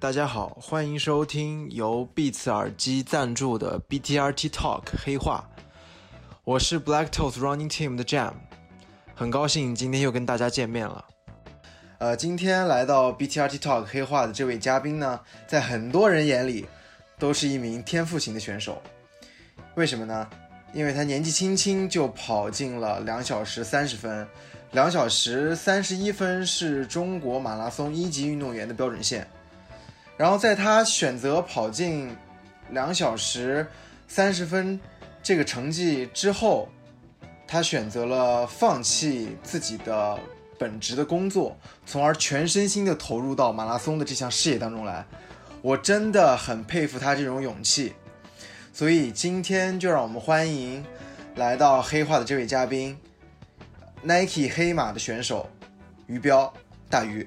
大家好，欢迎收听由 Beats 耳机赞助的 BTRT Talk 黑话。我是 Black Toast Running Team 的 Jam，很高兴今天又跟大家见面了。呃，今天来到 BTRT Talk 黑话的这位嘉宾呢，在很多人眼里都是一名天赋型的选手。为什么呢？因为他年纪轻轻就跑进了两小时三十分，两小时三十一分是中国马拉松一级运动员的标准线。然后在他选择跑进两小时三十分这个成绩之后，他选择了放弃自己的。本职的工作，从而全身心的投入到马拉松的这项事业当中来，我真的很佩服他这种勇气。所以今天就让我们欢迎来到黑化的这位嘉宾，Nike 黑马的选手于彪大鱼。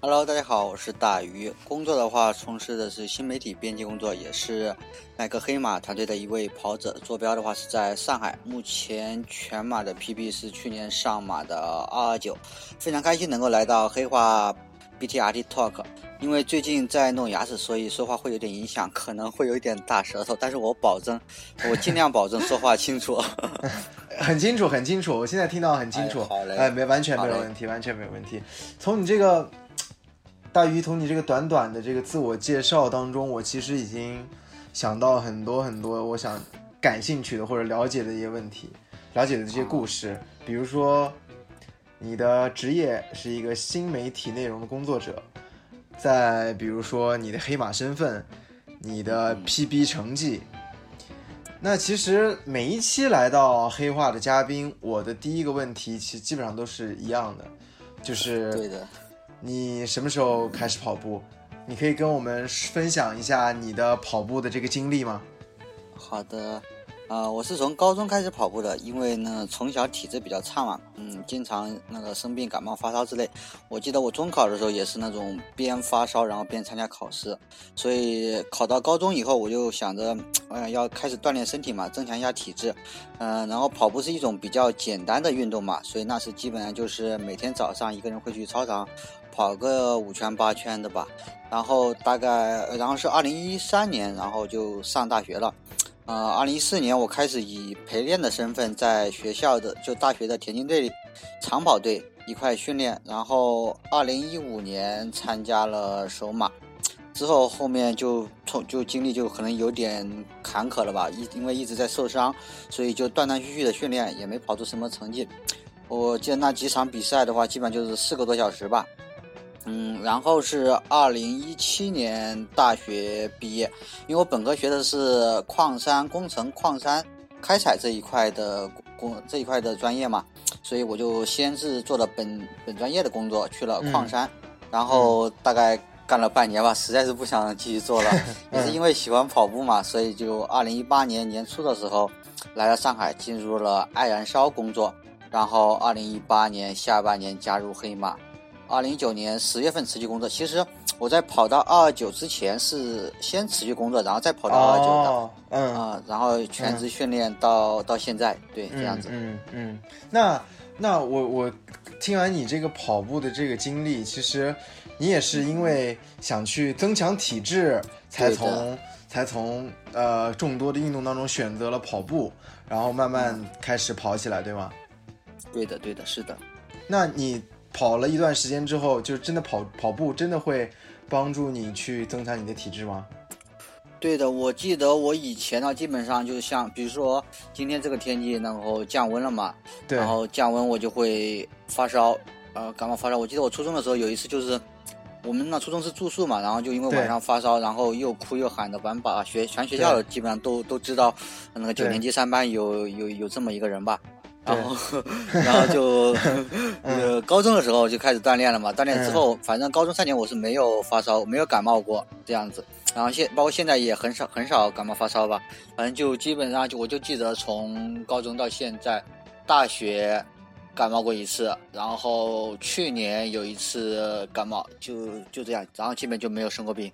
Hello，大家好，我是大鱼。工作的话，从事的是新媒体编辑工作，也是耐克黑马团队的一位跑者。坐标的话是在上海，目前全马的 PB 是去年上马的二二九。非常开心能够来到黑化 BTRT Talk。因为最近在弄牙齿，所以说话会有点影响，可能会有一点大舌头，但是我保证，我尽量保证说话清楚。很清楚，很清楚，我现在听到很清楚。好嘞，哎，没完全没有问题，完全没有问题。从你这个。大鱼，从你这个短短的这个自我介绍当中，我其实已经想到很多很多我想感兴趣的或者了解的一些问题，了解的这些故事。比如说，你的职业是一个新媒体内容的工作者，再比如说你的黑马身份，你的 PB 成绩。那其实每一期来到黑化的嘉宾，我的第一个问题其实基本上都是一样的，就是对的。你什么时候开始跑步？你可以跟我们分享一下你的跑步的这个经历吗？好的。啊，我是从高中开始跑步的，因为呢从小体质比较差嘛，嗯，经常那个生病、感冒、发烧之类。我记得我中考的时候也是那种边发烧然后边参加考试，所以考到高中以后我就想着，我想，要开始锻炼身体嘛，增强一下体质。嗯，然后跑步是一种比较简单的运动嘛，所以那时基本上就是每天早上一个人会去操场跑个五圈八圈的吧。然后大概，然后是二零一三年，然后就上大学了。呃，二零一四年我开始以陪练的身份在学校的就大学的田径队里长跑队一块训练，然后二零一五年参加了首马，之后后面就从就经历就可能有点坎坷了吧，一因为一直在受伤，所以就断断续续的训练，也没跑出什么成绩。我记得那几场比赛的话，基本就是四个多小时吧。嗯，然后是二零一七年大学毕业，因为我本科学的是矿山工程、矿山开采这一块的工这一块的专业嘛，所以我就先是做了本本专业的工作，去了矿山，然后大概干了半年吧，实在是不想继续做了，也是因为喜欢跑步嘛，所以就二零一八年年初的时候来到上海，进入了爱燃烧工作，然后二零一八年下半年加入黑马。二零一九年十月份辞去工作。其实我在跑到二二九之前是先辞去工作，然后再跑到二二九的，嗯啊，然后全职训练到到现在，对，这样子。嗯嗯。那那我我听完你这个跑步的这个经历，其实你也是因为想去增强体质，才从才从呃众多的运动当中选择了跑步，然后慢慢开始跑起来，对吗？对的，对的，是的。那你？跑了一段时间之后，就真的跑跑步真的会帮助你去增强你的体质吗？对的，我记得我以前呢，基本上就是像，比如说今天这个天气，然后降温了嘛，对，然后降温我就会发烧，呃，感冒发烧。我记得我初中的时候有一次就是，我们那初中是住宿嘛，然后就因为晚上发烧，然后又哭又喊的，反正把学全学校基本上都都知道，那个九年级三班有有有这么一个人吧。然后，然后就，呃，高中的时候就开始锻炼了嘛。锻炼之后，反正高中三年我是没有发烧，没有感冒过这样子。然后现包括现在也很少很少感冒发烧吧。反正就基本上就我就记得从高中到现在，大学感冒过一次，然后去年有一次感冒，就就这样，然后基本就没有生过病。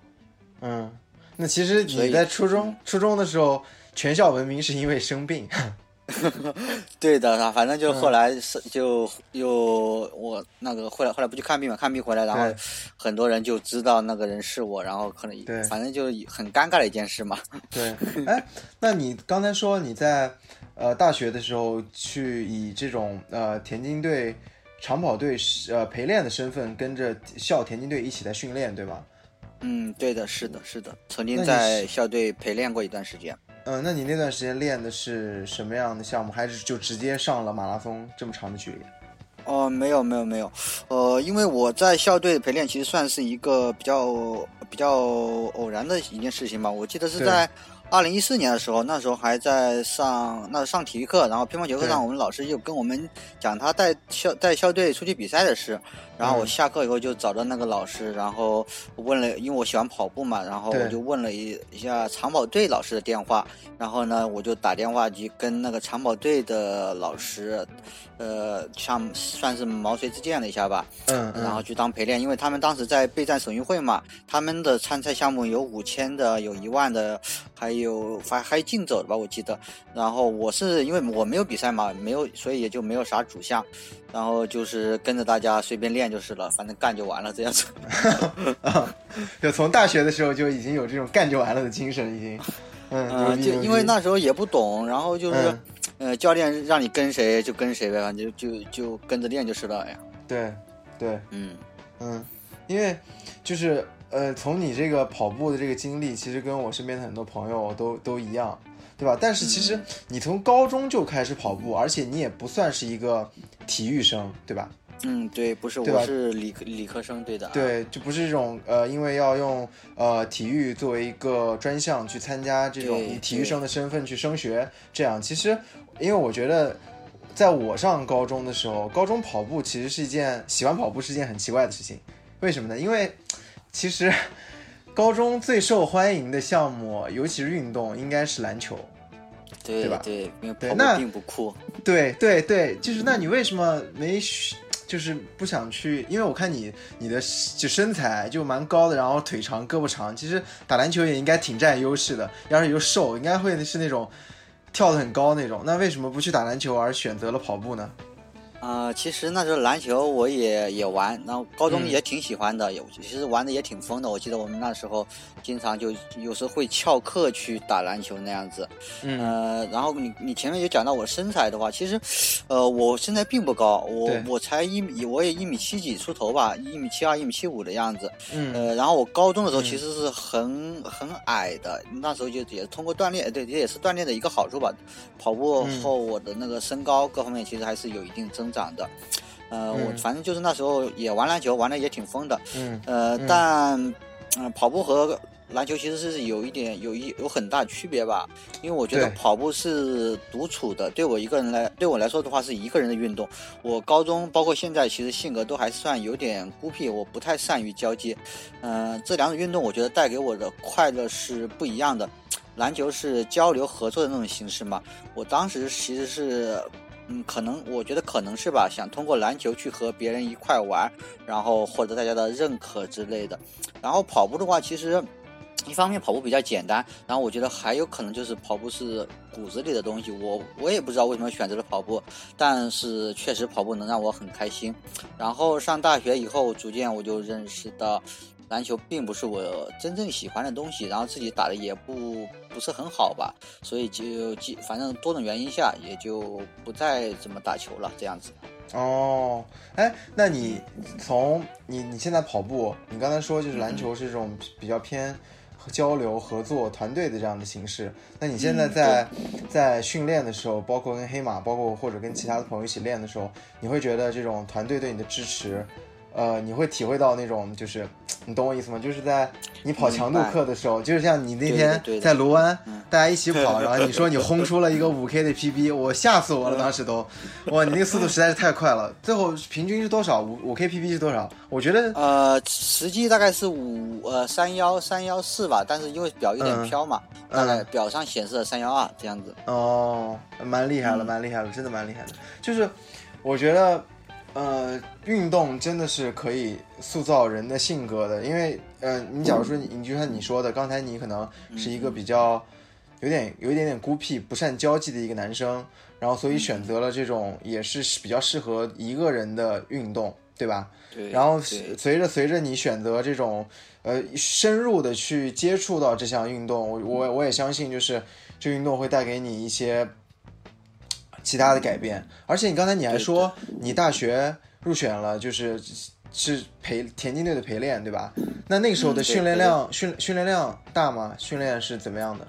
嗯，那其实你在初中初中的时候全校闻名是因为生病。对的，反正就后来是就又我那个后来后来不去看病嘛，看病回来，然后很多人就知道那个人是我，然后可能反正就很尴尬的一件事嘛。对，哎，那你刚才说你在呃大学的时候去以这种呃田径队长跑队呃陪练的身份跟着校田径队一起在训练，对吧？嗯，对的，是的，是的，曾经在校队陪练过一段时间。嗯，那你那段时间练的是什么样的项目？还是就直接上了马拉松这么长的距离？哦，没有，没有，没有。呃，因为我在校队陪练，其实算是一个比较比较偶然的一件事情吧。我记得是在二零一四年的时候，那时候还在上那上体育课，然后乒乓球课上，我们老师就跟我们讲他带校带校队出去比赛的事。然后我下课以后就找到那个老师，然后问了，因为我喜欢跑步嘛，然后我就问了一一下长跑队老师的电话，然后呢，我就打电话去跟那个长跑队的老师，呃，像算是毛遂自荐了一下吧，嗯，然后去当陪练，因为他们当时在备战省运会嘛，他们的参赛项目有五千的，有一万的，还有还还有竞走的吧，我记得，然后我是因为我没有比赛嘛，没有，所以也就没有啥主项。然后就是跟着大家随便练就是了，反正干就完了这样子。就从大学的时候就已经有这种干就完了的精神，已经。嗯，就因为那时候也不懂，然后就是，呃，教练让你跟谁就跟谁呗，反正就就就跟着练就是了呀。对，对，嗯嗯，因为就是呃，从你这个跑步的这个经历，其实跟我身边的很多朋友都都一样。对吧？但是其实你从高中就开始跑步，而且你也不算是一个体育生，对吧？嗯，对，不是，我是理科理科生，对的。对，就不是这种呃，因为要用呃体育作为一个专项去参加这种以体育生的身份去升学，这样其实，因为我觉得，在我上高中的时候，高中跑步其实是一件喜欢跑步是一件很奇怪的事情。为什么呢？因为其实。高中最受欢迎的项目，尤其是运动，应该是篮球，对吧？对，因为跑步并不酷。对对对，就是那你为什么没，就是不想去？因为我看你你的就身材就蛮高的，然后腿长胳膊长，其实打篮球也应该挺占优势的。要是又瘦，应该会是那种跳得很高那种。那为什么不去打篮球，而选择了跑步呢？呃，其实那时候篮球我也也玩，然后高中也挺喜欢的，也其实玩的也挺疯的。我记得我们那时候经常就有时候会翘课去打篮球那样子。嗯。呃，然后你你前面也讲到我身材的话，其实，呃，我身材并不高，我我才一米，我也一米七几出头吧，一米七二、一米七五的样子。嗯。呃，然后我高中的时候其实是很很矮的，那时候就也通过锻炼，对，这也是锻炼的一个好处吧。跑步后我的那个身高各方面其实还是有一定增。长的，呃，我反正就是那时候也玩篮球，玩的也挺疯的，嗯，呃，但，嗯，跑步和篮球其实是有一点有一有很大区别吧，因为我觉得跑步是独处的，对我一个人来对我来说的话是一个人的运动。我高中包括现在其实性格都还算有点孤僻，我不太善于交际，嗯，这两种运动我觉得带给我的快乐是不一样的。篮球是交流合作的那种形式嘛，我当时其实是。嗯，可能我觉得可能是吧，想通过篮球去和别人一块玩，然后获得大家的认可之类的。然后跑步的话，其实一方面跑步比较简单，然后我觉得还有可能就是跑步是骨子里的东西。我我也不知道为什么选择了跑步，但是确实跑步能让我很开心。然后上大学以后，逐渐我就认识到。篮球并不是我真正喜欢的东西，然后自己打的也不不是很好吧，所以就反正多种原因下也就不再怎么打球了，这样子。哦，哎，那你从你你现在跑步，你刚才说就是篮球是这种比较偏交流、合作、团队的这样的形式，那你现在在在训练的时候，包括跟黑马，包括或者跟其他的朋友一起练的时候，你会觉得这种团队对你的支持？呃，你会体会到那种，就是 你懂我意思吗？就是在你跑强度课的时候，就是像你那天在卢湾，大家一起跑，然后你说你轰出了一个五 K 的 PB，我吓死我了，当时都，哇，你那个速度实在是太快了。最后平均是多少？五五 K PB 是多少？我觉得呃，实际大概是五呃三幺三幺四吧，但是因为表有点飘嘛，大概表上显示了三幺二这样子。哦，蛮厉害了，蛮厉害了，真的蛮厉害的。就是我觉得。呃，运动真的是可以塑造人的性格的，因为，呃，你假如说你，你就像你说的，刚才你可能是一个比较有点有一点点孤僻、不善交际的一个男生。然后所以选择了这种也是比较适合一个人的运动，对吧？对。然后随着随着你选择这种呃深入的去接触到这项运动，我我我也相信就是这运动会带给你一些其他的改变。而且你刚才你还说你大学入选了，就是是陪田径队的陪练，对吧？那那个时候的训练对量训训练量大吗？训练是怎么样的？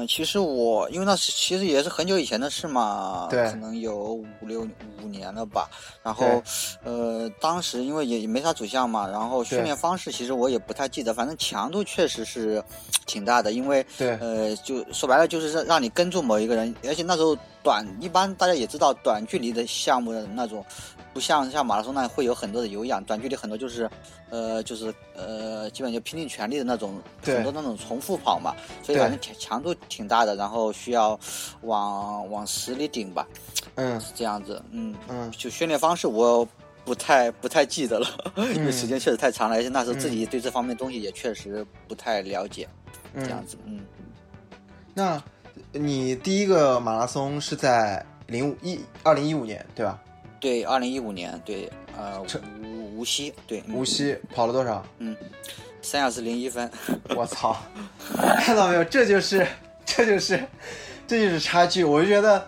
嗯，其实我因为那是其实也是很久以前的事嘛，对可能有五六五年了吧。然后，呃，当时因为也也没啥主项嘛，然后训练方式其实我也不太记得，反正强度确实是挺大的，因为对呃，就说白了就是让让你跟住某一个人，而且那时候短，一般大家也知道短距离的项目的那种，不像像马拉松那样会有很多的有氧，短距离很多就是，呃，就是呃，基本就拼尽全力的那种，很多那种重复跑嘛，所以反正强强度挺大的，然后需要往往死里顶吧，嗯是这样子，嗯，嗯就训练方式我不太不太记得了，因为嗯时间确实太长了，而且那时候自己对这方面东西也确实不太了解，这样嗯。子，嗯。那你第一个马拉松是在零五一二零一五年对吧？对，二零一五年，对，呃，无无锡，对，嗯无锡跑了多少？嗯三小时零一分，我操！看到没有？这就是，这就是，这就是差距。我就觉得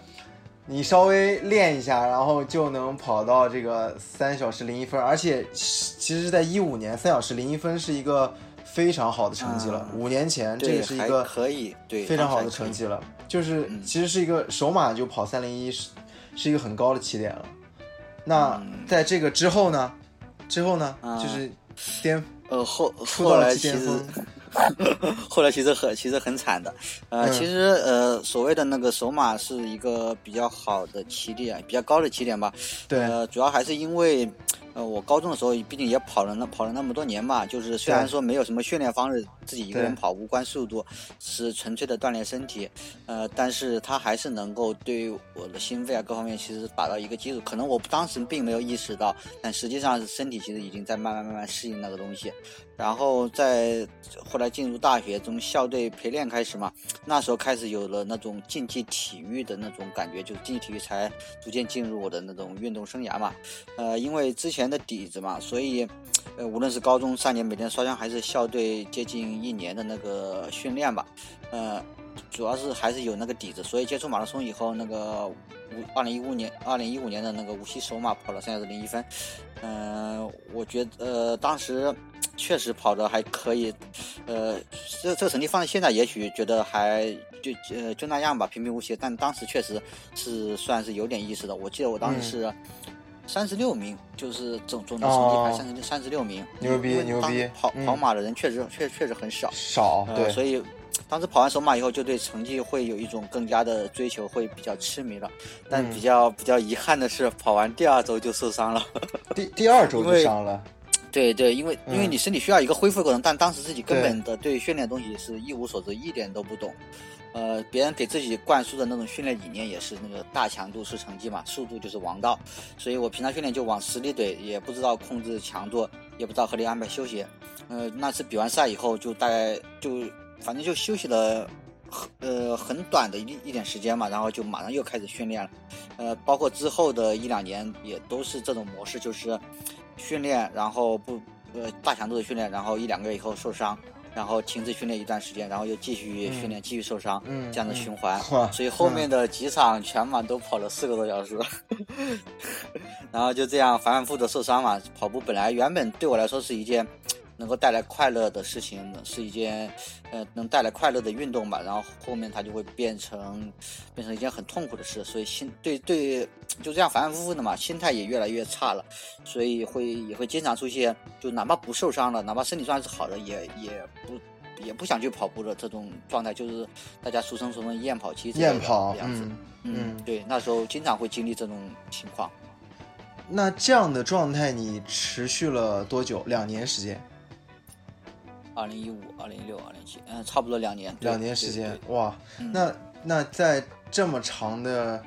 你稍微练一下，然后就能跑到这个三小时零一分，而且其实，在一五年三小时零一分是一个非常好的成绩了。嗯五年前这对，还个是一个可以，对，非常好的成绩了，就是嗯其实是一个首马就跑三零一是是一个很高的起点了。那嗯在这个之后呢？之后呢？啊就是巅呃，后后来其实。后来其实很其实很惨的，呃，嗯其实呃所谓的那个首马是一个比较好的起点，比较高的起点吧。对呃，主要还是因为，呃，我高中的时候毕竟也跑了那跑了那么多年嘛，就是虽然说没有什么训练方式，自己一个人跑无关速度，是纯粹的锻炼身体，呃，但是它还是能够对我的心肺啊各方面其实打到一个基础。可能我当时并没有意识到，但实际上身体其实已经在慢慢慢慢适应那个东西。然后在后来进入大学，从校队陪练开始嘛，那时候开始有了那种竞技体育的那种感觉，就是竞技体育才逐渐进入我的那种运动生涯嘛。呃，因为之前的底子嘛，所以呃，无论是高中三年每天刷枪，还是校队接近一年的那个训练吧，呃，主要是还是有那个底子，所以接触马拉松以后，那个五二零一五年二零一五年的那个无锡首马跑了三小时零一分，嗯、我觉得呃当时确实跑的还可以，呃，这这个成绩放在现在也许觉得还就呃就那样吧，平平无奇，但当时确实是算是有点意思的。我记得我当时嗯是三十六名，就是总总的成绩排哦三十三十六名，牛逼牛逼跑嗯。跑马的人确实确确实很少，少，呃，对，所以当时跑完首马以后，就对成绩会有一种更加的追求，会比较痴迷了。但嗯。比较、比较遗憾的是，跑完第二周就受伤了。第第二周就伤了，对对，因为因为嗯你身体需要一个恢复过程，但当时自己根本的对训练东西是一无所知，一点都不懂。呃，别人给自己灌输的那种训练理念也是那个大强度是成绩嘛，速度就是王道，所以我平常训练就往死里怼，也不知道控制强度，也不知道合理安排休息。呃，那次比完赛以后，就大概就反正就休息了很呃很短的一一点时间嘛，然后就马上又开始训练了。呃，包括之后的一两年也都是这种模式，就是训练，然后不呃大强度的训练，然后一两个月以后受伤，然后停止训练一段时间，然后又继续训练，继续受伤，嗯这样的循环。哇所以后面的几场全马都跑了四个多小时，然后就这样反反复复的受伤嘛。跑步本来原本对我来说是一件能够带来快乐的事情，是一件呃能带来快乐的运动吧。然后后面它就会变成变成一件很痛苦的事，所以心对对就这样反反复复的嘛，心态也越来越差了，所以会也会经常出现，就哪怕不受伤了，哪怕身体状态是好的，也也不。也不想去跑步的这种状态，就是大家俗称什么厌跑期之类的厌跑，样子。嗯，对，那时候经常会经历这种情况。那这样的状态你持续了多久？两年时间，二零一五、二零一六、二零一七，嗯，差不多两年。两年时间哇，嗯那那在这么长的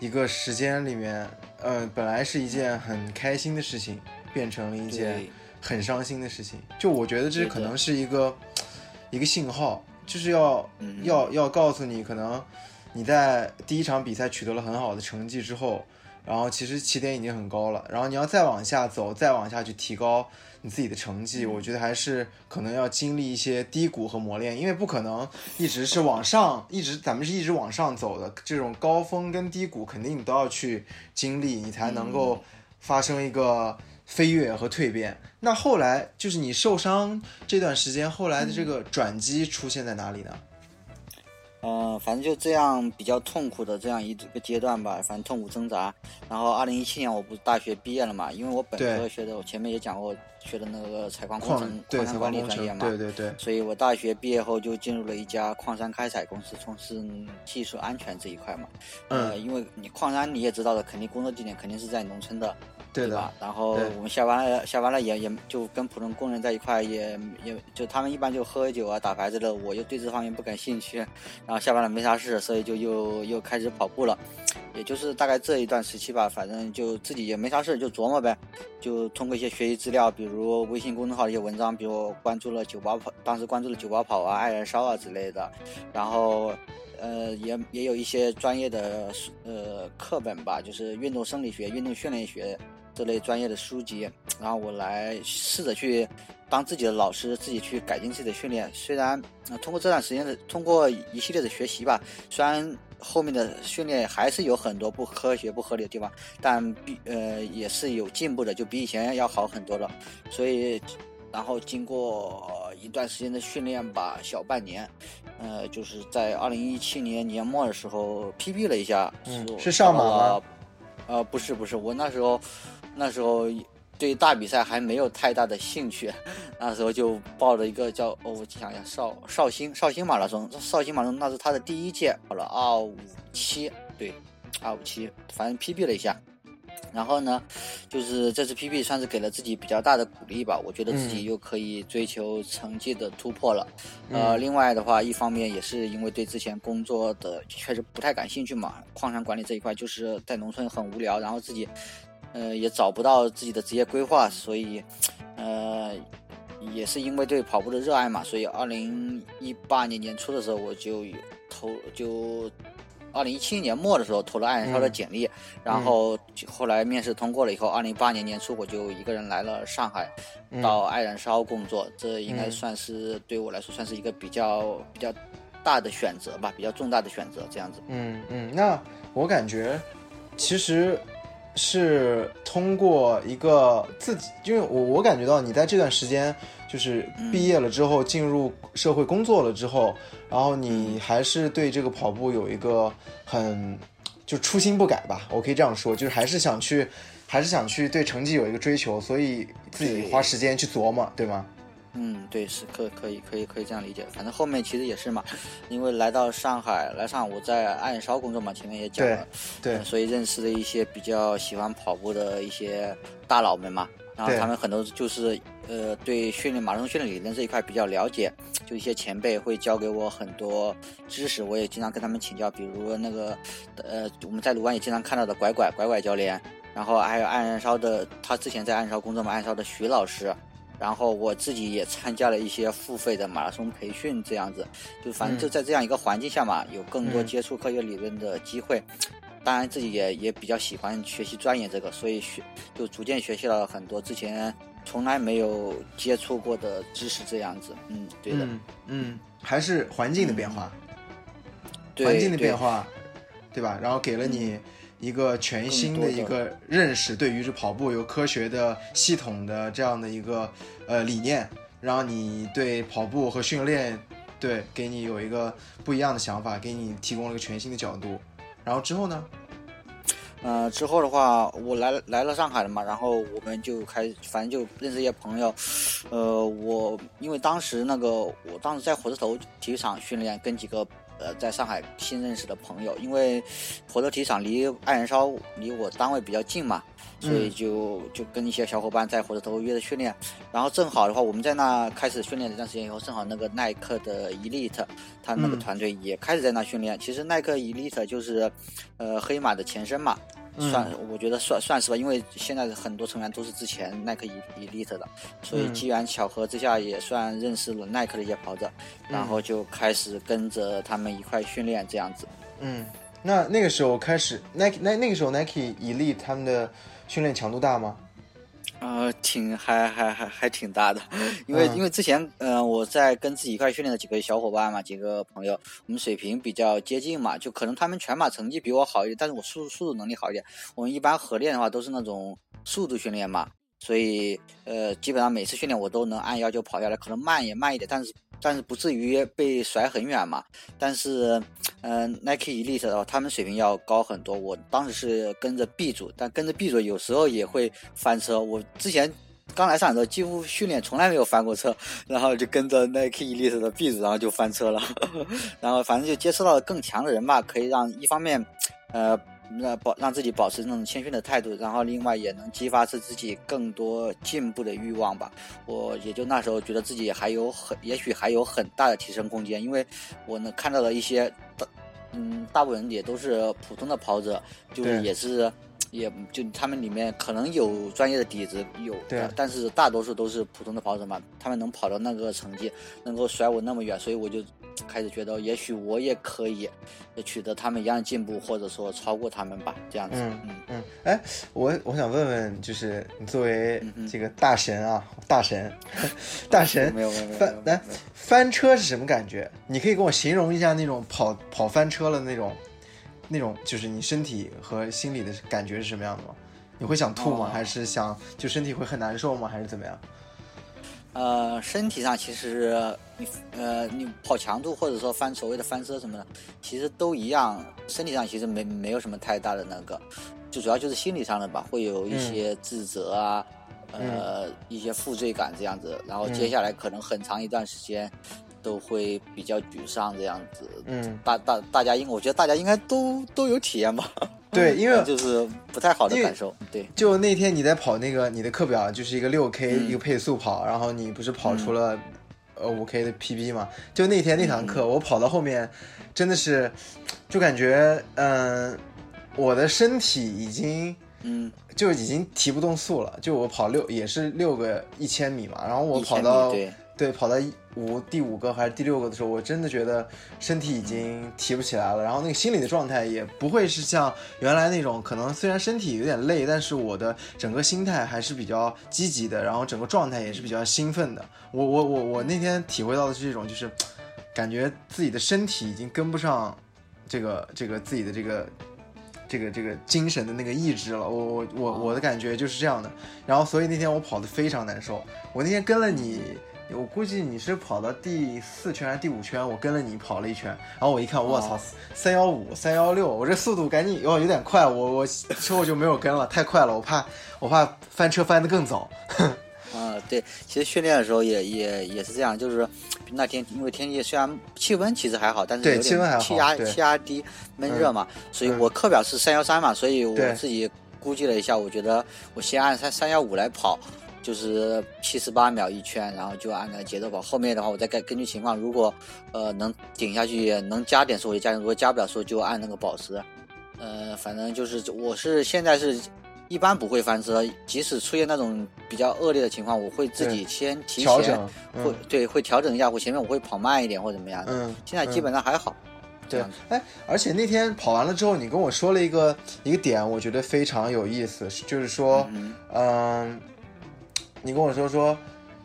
一个时间里面，呃，本来是一件很开心的事情，变成了一件很伤心的事情。就我觉得这可能是一个一个信号，就是要、嗯要要告诉你，可能你在第一场比赛取得了很好的成绩之后，然后其实起点已经很高了，然后你要再往下走，再往下去提高你自己的成绩，我觉得还是可能要经历一些低谷和磨练，因为不可能一直是往上，一直咱们是一直往上走的，这种高峰跟低谷肯定你都要去经历，你才能够发生一个飞跃和蜕变。那后来就是你受伤这段时间，后来的这个转机出现在哪里呢？嗯，反正就这样比较痛苦的这样一个阶段吧，反正痛苦挣扎。然后二零一七年我不是大学毕业了嘛，因为我本科学的，我前面也讲过，学的那个采矿工程、矿山管理专业嘛，对对对。所以我大学毕业后就进入了一家矿山开采公司，从事技术安全这一块嘛。嗯。因为你矿山你也知道的，肯定工作地点肯定是在农村的。对吧？然后我们下班了，下班了也也就跟普通工人在一块，也也就他们一般就喝酒啊、打牌之类的。我又对这方面不感兴趣，然后下班了没啥事，所以就又又开始跑步了。也就是大概这一段时期吧，反正就自己也没啥事，就琢磨呗。就通过一些学习资料，比如微信公众号一些文章，比如关注了九八跑，当时关注了九八跑啊、爱燃烧啊之类的。然后，呃，也也有一些专业的呃课本吧，就是运动生理学、运动训练学。这类专业的书籍，然后我来试着去当自己的老师，自己去改进自己的训练。虽然通过这段时间的，通过一系列的学习吧，虽然后面的训练还是有很多不科学、不合理的地方，但比呃也是有进步的，就比以前要好很多了。所以，然后经过一段时间的训练吧，小半年，呃，就是在二零一七年年末的时候 PB 了一下，是上马吗。呃，不是不是，我那时候。那时候对大比赛还没有太大的兴趣，那时候就报了一个叫哦，我想一下，绍绍兴绍兴马拉松，绍兴马拉松那是他的第一届，跑了二五七，对，二五七，反正 PB 了一下。然后呢，就是这次 PB 算是给了自己比较大的鼓励吧，我觉得自己又可以追求成绩的突破了。呃，另外的话，一方面也是因为对之前工作的确实不太感兴趣嘛，矿山管理这一块就是在农村很无聊，然后自己。呃，也找不到自己的职业规划，所以，呃，也是因为对跑步的热爱嘛，所以二零一八年年初的时候，我就投，就二零一七年末的时候投了爱燃烧的简历，然后后来面试通过了以后，二零一八年年初我就一个人来了上海，到爱燃烧工作，这应该算是对我来说算是一个比较比较大的选择吧，比较重大的选择这样子。嗯嗯，那我感觉其实。是通过一个自己，因为我我感觉到你在这段时间，就是毕业了之后进入社会工作了之后，然后你还是对这个跑步有一个很就初心不改吧，我可以这样说，就是还是想去，还是想去对成绩有一个追求，所以自己花时间去琢磨，对吗？嗯，对，是可可以可以可以这样理解。反正后面其实也是嘛，因为来到上海，来上海我在暗烧工作嘛，前面也讲了，对，所以认识了一些比较喜欢跑步的一些大佬们嘛。然后他们很多就是呃对训练马拉松训练理论这一块比较了解，就一些前辈会教给我很多知识，我也经常跟他们请教。比如那个呃我们在鲁湾也经常看到的拐拐拐拐教练，然后还有暗烧的，他之前在暗烧工作嘛，暗烧的徐老师。然后我自己也参加了一些付费的马拉松培训，这样子，就反正就在这样一个环境下嘛，有更多接触科学理论的机会。当然自己也也比较喜欢学习钻研这个，所以学就逐渐学习了很多之前从来没有接触过的知识，这样子。嗯，对的。嗯，还是环境的变化，环境的变化，对吧？然后给了你。一个全新的一个认识，对于这跑步有科学的、系统的这样的一个呃理念，让你对跑步和训练，对给你有一个不一样的想法，给你提供了一个全新的角度。然后之后呢？呃，之后的话，我来来了上海了嘛，然后我们就开，反正就认识一些朋友。呃，我因为当时那个，我当时在火车头体育场训练，跟几个。呃，在上海新认识的朋友，因为火车体育场离爱燃烧离我单位比较近嘛，所以就就跟一些小伙伴在火车头约着训练。然后正好的话，我们在那开始训练一段时间以后，正好那个耐克的 Elite，他那个团队也开始在那训练。其实耐克 Elite 就是，呃，黑马的前身嘛。算，我觉得算算是吧，因为现在很多成员都是之前耐克 Elite 的，所以机缘巧合之下也算认识了耐克的一些跑者，然后就开始跟着他们一块训练这样子。嗯，那那个时候开始，Nike 那那个时候 Nike Elite 他们的训练强度大吗？呃，挺还还还还挺大的，因为、嗯因为之前呃我在跟自己一块训练的几个小伙伴嘛，几个朋友，我们水平比较接近嘛，就可能他们全马成绩比我好一点，但是我速速度能力好一点。我们一般合练的话都是那种速度训练嘛，所以呃基本上每次训练我都能按要求跑下来，可能慢也慢一点，但是但是不至于被甩很远嘛。但是呃 Nike Elite 的话，他们水平要高很多。我当时是跟着 B 组，但跟着 B 组有时候也会翻车。我之前刚来上海的时候，几乎训练从来没有翻过车，然后就跟着 Nike Elite 的 B 组，然后就翻车了。然后反正就接触到了更强的人吧，可以让一方面，呃。那保让自己保持那种谦逊的态度，然后另外也能激发出自己更多进步的欲望吧。我也就那时候觉得自己还有很，也许还有很大的提升空间，因为我能看到了一些大，嗯，大部分人也都是普通的跑者，就是也是，也就他们里面可能有专业的底子，有的，但是大多数都是普通的跑者嘛，他们能跑到那个成绩，能够甩我那么远，所以我就开始觉得，也许我也可以取得他们一样的进步，或者说超过他们吧，这样子，嗯嗯嗯，哎，我我想问问，就是你作为这个大神啊，大神，大神，没有没有没有翻来翻车是什么感觉？你可以跟我形容一下那种跑跑翻车了那种，那种就是你身体和心理的感觉是什么样的吗？你会想吐吗？哦还是想就身体会很难受吗？还是怎么样？呃，身体上其实你呃你跑强度或者说翻所谓的翻车什么的，其实都一样。身体上其实没没有什么太大的那个，就主要就是心理上的吧，会有一些自责啊，呃一些负罪感这样子。然后接下来可能很长一段时间都会比较沮丧这样子。嗯，大大大家应我觉得大家应该都都有体验吧，对，因为 就是不太好的感受。对，就那天你在跑那个你的课表就是一个六 K、嗯一个配速跑，然后你不是跑出了呃五 K 的 PB 嘛？就那天那堂课，我跑到后面真的是就感觉嗯、我的身体已经嗯，就已经提不动速了。就我跑六也是六个一千米嘛，然后我跑到对，跑到一五第五个还是第六个的时候，我真的觉得身体已经提不起来了，然后那个心理的状态也不会是像原来那种，可能虽然身体有点累，但是我的整个心态还是比较积极的，然后整个状态也是比较兴奋的。我我我我那天体会到的是这种，就是感觉自己的身体已经跟不上这个这个自己的这个。这个这个精神的那个意志了，我我我我的感觉就是这样的，然后所以那天我跑得非常难受，我那天跟了你，我估计你是跑到第四圈还是第五圈，我跟了你跑了一圈，然后我一看，我操哦，三幺五、三幺六，我这速度赶紧哦有点快，我我之后就没有跟了，太快了，我怕我怕翻车翻得更早。啊，对，其实训练的时候也也也是这样，就是那天因为天气虽然气温其实还好，但是有对气温还好点气压气压低，闷热嘛，所以嗯我课表是三幺三嘛，所以我自己估计了一下，我觉得我先按三三幺五来跑。就是七十八秒一圈，然后就按那个节奏跑。后面的话，我再根根据情况，如果呃能顶下去，能加点速我就加点，如果加不了速就按那个保时。呃，反正就是我是现在是一般不会翻车，即使出现那种比较恶劣的情况，我会自己先提前，会、嗯对会调整一下，我前面我会跑慢一点或者怎么样的。嗯，现在基本上还好。这对哎，而且那天跑完了之后，你跟我说了一个一个点，我觉得非常有意思，就是说，嗯嗯，你跟我说说，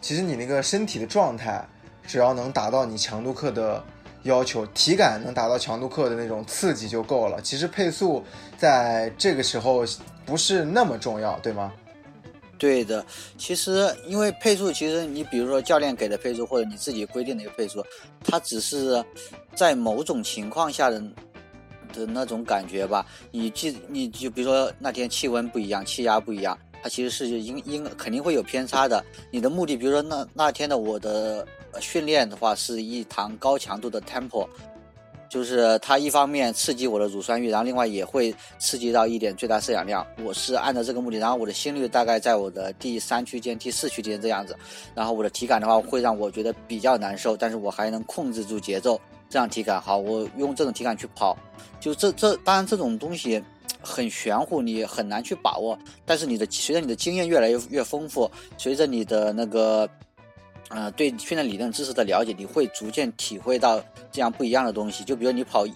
其实你那个身体的状态，只要能达到你强度课的要求，体感能达到强度课的那种刺激就够了。其实配速在这个时候不是那么重要，对吗？对的，其实因为配速，其实你比如说教练给的配速，或者你自己规定的一个配速，它只是在某种情况下的的那种感觉吧。你记，你就比如说那天气温不一样，气压不一样，它其实是应应肯定会有偏差的。你的目的，比如说那那天的我的训练的话，是一堂高强度的 tempo。就是它一方面刺激我的乳酸阈，然后另外也会刺激到一点最大摄氧量。我是按照这个目的，然后我的心率大概在我的第三区间、第四区间这样子，然后我的体感的话会让我觉得比较难受，但是我还能控制住节奏，这样体感好。我用这种体感去跑，就这这当然这种东西很玄乎，你很难去把握。但是你的随着你的经验越来越越丰富，随着你的那个。呃，对训练理论知识的了解，你会逐渐体会到这样不一样的东西。就比如你跑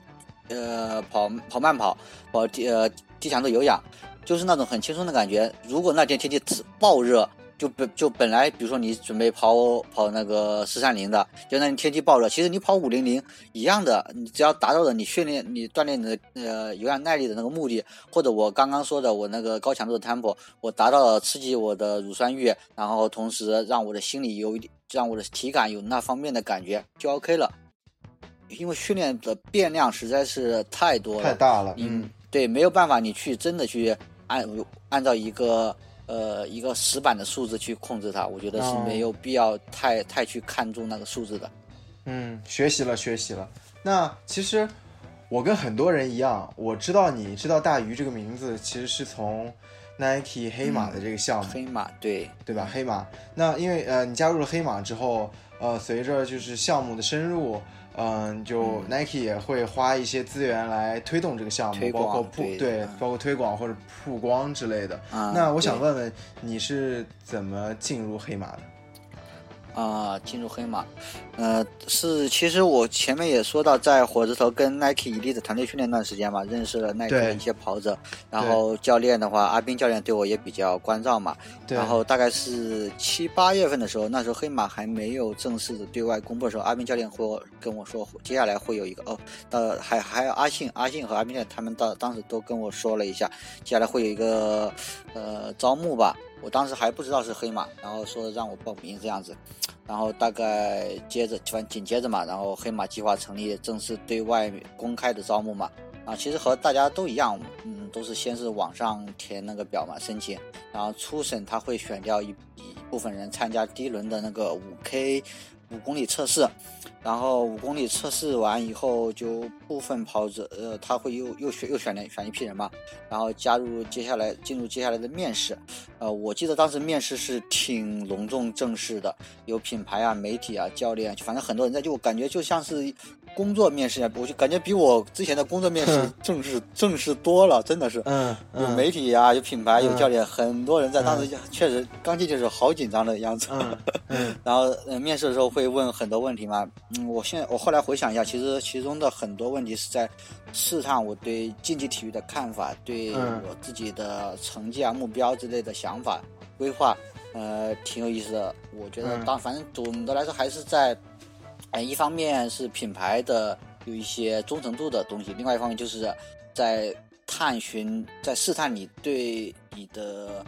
呃跑跑慢跑，跑低呃低强度有氧，就是那种很轻松的感觉。如果那天天气暴热，就本就本来，比如说你准备跑跑那个四三零的，就那你天气暴热，其实你跑五零零一样的，你只要达到了你训练、你锻炼的呃有氧耐力的那个目的，或者我刚刚说的我那个高强度的 tempo，我达到了刺激我的乳酸阈，然后同时让我的心里有一点，让我的体感有那方面的感觉，就 OK 了。因为训练的变量实在是太多了，太大了，嗯，对，没有办法，你去真的去按按照一个。呃，一个死板的数字去控制它，我觉得是没有必要太太去看重那个数字的。嗯，学习了，学习了。那其实我跟很多人一样，我知道你知道大鱼这个名字，其实是从 Nike 黑马的这个项目。黑马，对对吧？黑马。那因为呃，你加入了黑马之后，呃，随着就是项目的深入。嗯，就 Nike 也会花一些资源来推动这个项目，包括曝对，包括推广或者曝光之类的。那我想问问，你是怎么进入黑马的？啊，进入黑马，呃，是其实我前面也说到，在火车头跟 Nike 伊利的团队训练那段时间嘛，认识了 Nike 的一些跑者，然后教练的话，阿斌教练对我也比较关照嘛，然后大概是七八月份的时候，那时候黑马还没有正式的对外公布的时候，阿斌教练会跟我说，接下来会有一个哦，呃，还还有阿信，阿信和阿斌教练他们到当时都跟我说了一下，接下来会有一个呃招募吧。我当时还不知道是黑马，然后说让我报名这样子，然后大概接着反正紧接着嘛，然后黑马计划成立，正式对外公开的招募嘛，啊，其实和大家都一样，嗯，都是先是网上填那个表嘛，申请，然后初审他会选掉一一部分人参加第一轮的那个五 K。五公里测试，然后五公里测试完以后，就部分跑者，呃，他会又又选又选了选一批人嘛，然后加入接下来进入接下来的面试，呃，我记得当时面试是挺隆重正式的，有品牌啊、媒体啊、教练，反正很多人在，就感觉就像是。工作面试啊，我就感觉比我之前的工作面试正式正式多了，真的是。嗯，有媒体啊，有品牌，有教练，很多人在。当时确实刚进去的时候好紧张的样子。嗯。然后面试的时候会问很多问题嘛。嗯，我现在我后来回想一下，其实其中的很多问题是在试探我对竞技体育的看法，对我自己的成绩啊、目标之类的想法规划，呃，挺有意思的。我觉得当反正总的来说还是在。哎，一方面是品牌的有一些忠诚度的东西，另外一方面就是在探寻、在试探你对你的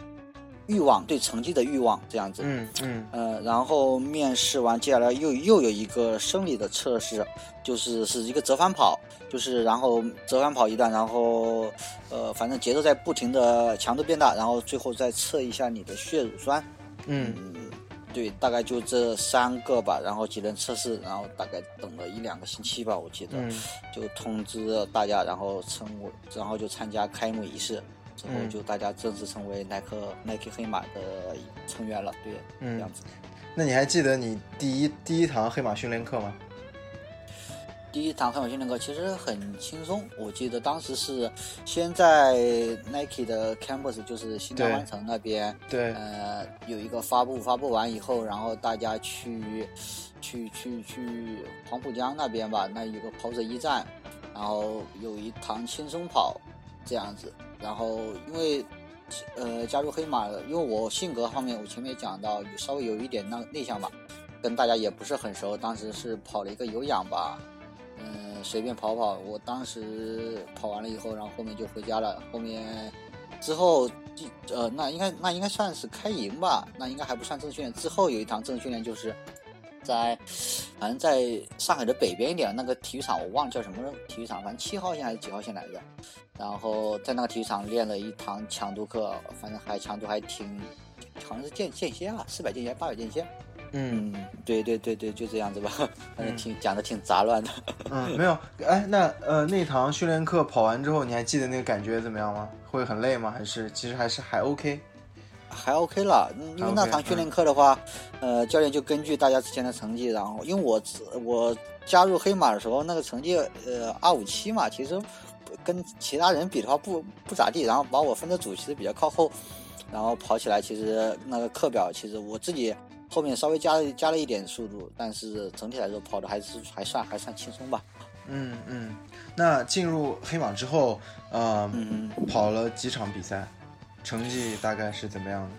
欲望、对成绩的欲望这样子。嗯嗯。呃，然后面试完，接下来又又有一个生理的测试，就是是一个折返跑，就是然后折返跑一段，然后呃，反正节奏在不停的强度变大，然后最后再测一下你的血乳酸。嗯。对，大概就这三个吧，然后几轮测试，然后大概等了一两个星期吧，我记得，就通知大家，然后成为，然后就参加开幕仪式，之后就大家正式成为耐克耐克黑马的成员了，对，这样子。那你还记得你第一第一堂黑马训练课吗？第一堂黑马训练课其实很轻松，我记得当时是先在 Nike 的 campus，就是新港湾城那边，对，呃，有一个发布，发布完以后，然后大家去，去去去黄浦江那边吧，那有个跑者驿站，然后有一堂轻松跑，这样子，然后因为，呃，加入黑马，因为我性格方面，我前面讲到稍微有一点那内向吧，跟大家也不是很熟，当时是跑了一个有氧吧。嗯，随便跑跑。我当时跑完了以后，然后后面就回家了。后面之后，呃，那应该那应该算是开营吧？那应该还不算正训练。之后有一堂正训练，就是在反正在上海的北边一点那个体育场，我忘了叫什么体育场，反正七号线还是几号线来着。然后在那个体育场练了一堂强度课，反正还强度还挺，好像是间间歇啊，四百间歇，八百间歇。嗯，对对对对，就这样子吧，反正挺讲的挺杂乱的。嗯，没有，哎，那呃那堂训练课跑完之后，你还记得那个感觉怎么样吗？会很累吗？还是其实还是还 OK？还 OK 了，因为那堂训练课的话，呃，教练就根据大家之前的成绩，然后因为我我加入黑马的时候那个成绩呃二五七嘛，其实跟其他人比的话不不咋地，然后把我分的组其实比较靠后，然后跑起来其实那个课表其实我自己。后面稍微加了加了一点速度，但是整体来说跑的还是还算还算轻松吧。嗯嗯。那进入黑马之后，呃，嗯跑了几场比赛，成绩大概是怎么样的？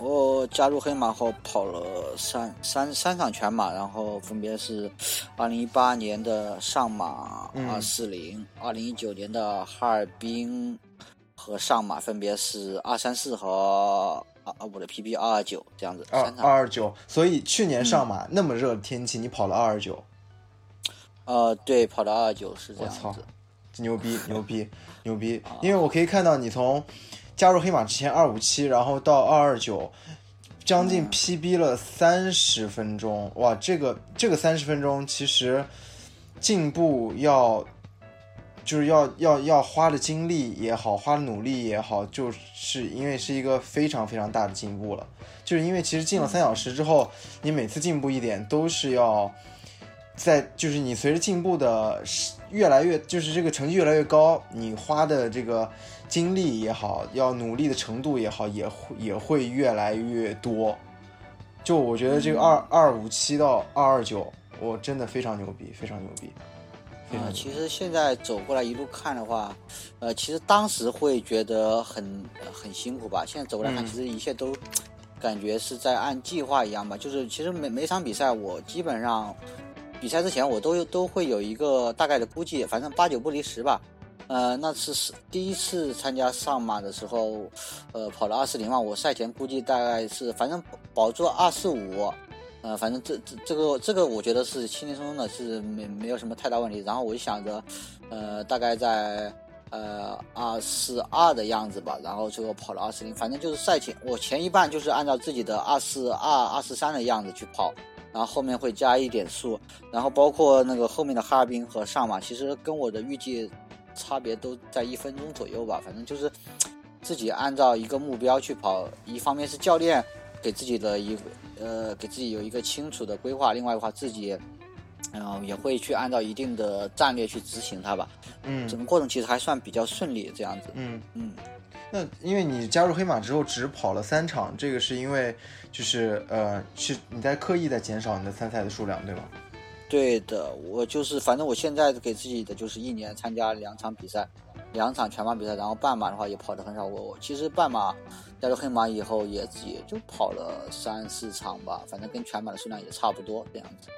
我加入黑马后跑了三三三场全马，然后分别是二零一八年的上马嗯二四零，二零一九年的哈尔滨和上马分别是二三四和啊啊我的 PB 二二九这样子二。二二九。所以去年上马、那么热的天气，你跑了二二九，呃，对，跑到二二九是这样子。牛逼牛逼 牛逼！因为我可以看到你从加入黑马之前二五七，然后到二二九，将近 PB 了三十分钟。哇，这个这个三十分钟其实进步要就是要要要花的精力也好，花的努力也好，就是因为是一个非常非常大的进步了。就是因为其实进了三小时之后，你每次进步一点都是要在，就是你随着进步的是越来越，就是这个成绩越来越高，你花的这个精力也好，要努力的程度也好，也会也会越来越多。就我觉得这个二二五七到二二九，我真的非常牛逼，非常牛逼。啊、其实现在走过来一路看的话，呃，其实当时会觉得很、呃很辛苦吧。现在走过来看，嗯其实一切都感觉是在按计划一样吧。就是其实每每场比赛，我基本上比赛之前我都都会有一个大概的估计，反正八九不离十吧。呃，那次是第一次参加上马的时候，呃，跑了二四零嘛，我赛前估计大概是反正保住二四五，呃，反正这这这个这个我觉得是轻轻松松的，是没没有什么太大问题。然后我就想着，呃，大概在呃二四二的样子吧，然后最后跑了二四零，反正就是赛前我前一半就是按照自己的二四二、二四三的样子去跑，然后后面会加一点速，然后包括那个后面的哈尔滨和上马，其实跟我的预计差别都在一分钟左右吧，反正就是自己按照一个目标去跑，一方面是教练给自己的一个呃给自己有一个清楚的规划，另外的话自己。嗯、也会去按照一定的战略去执行它吧。嗯整个过程其实还算比较顺利，这样子。嗯。嗯，那因为你加入黑马之后只跑了三场，这个是因为就是呃是你在刻意在减少你的参赛的数量，对吧？对的，我就是反正我现在给自己的就是一年参加两场比赛，两场全马比赛，然后半马的话也跑的很少。我我其实半马加入黑马以后也也就跑了三四场吧，反正跟全马的数量也差不多这样子。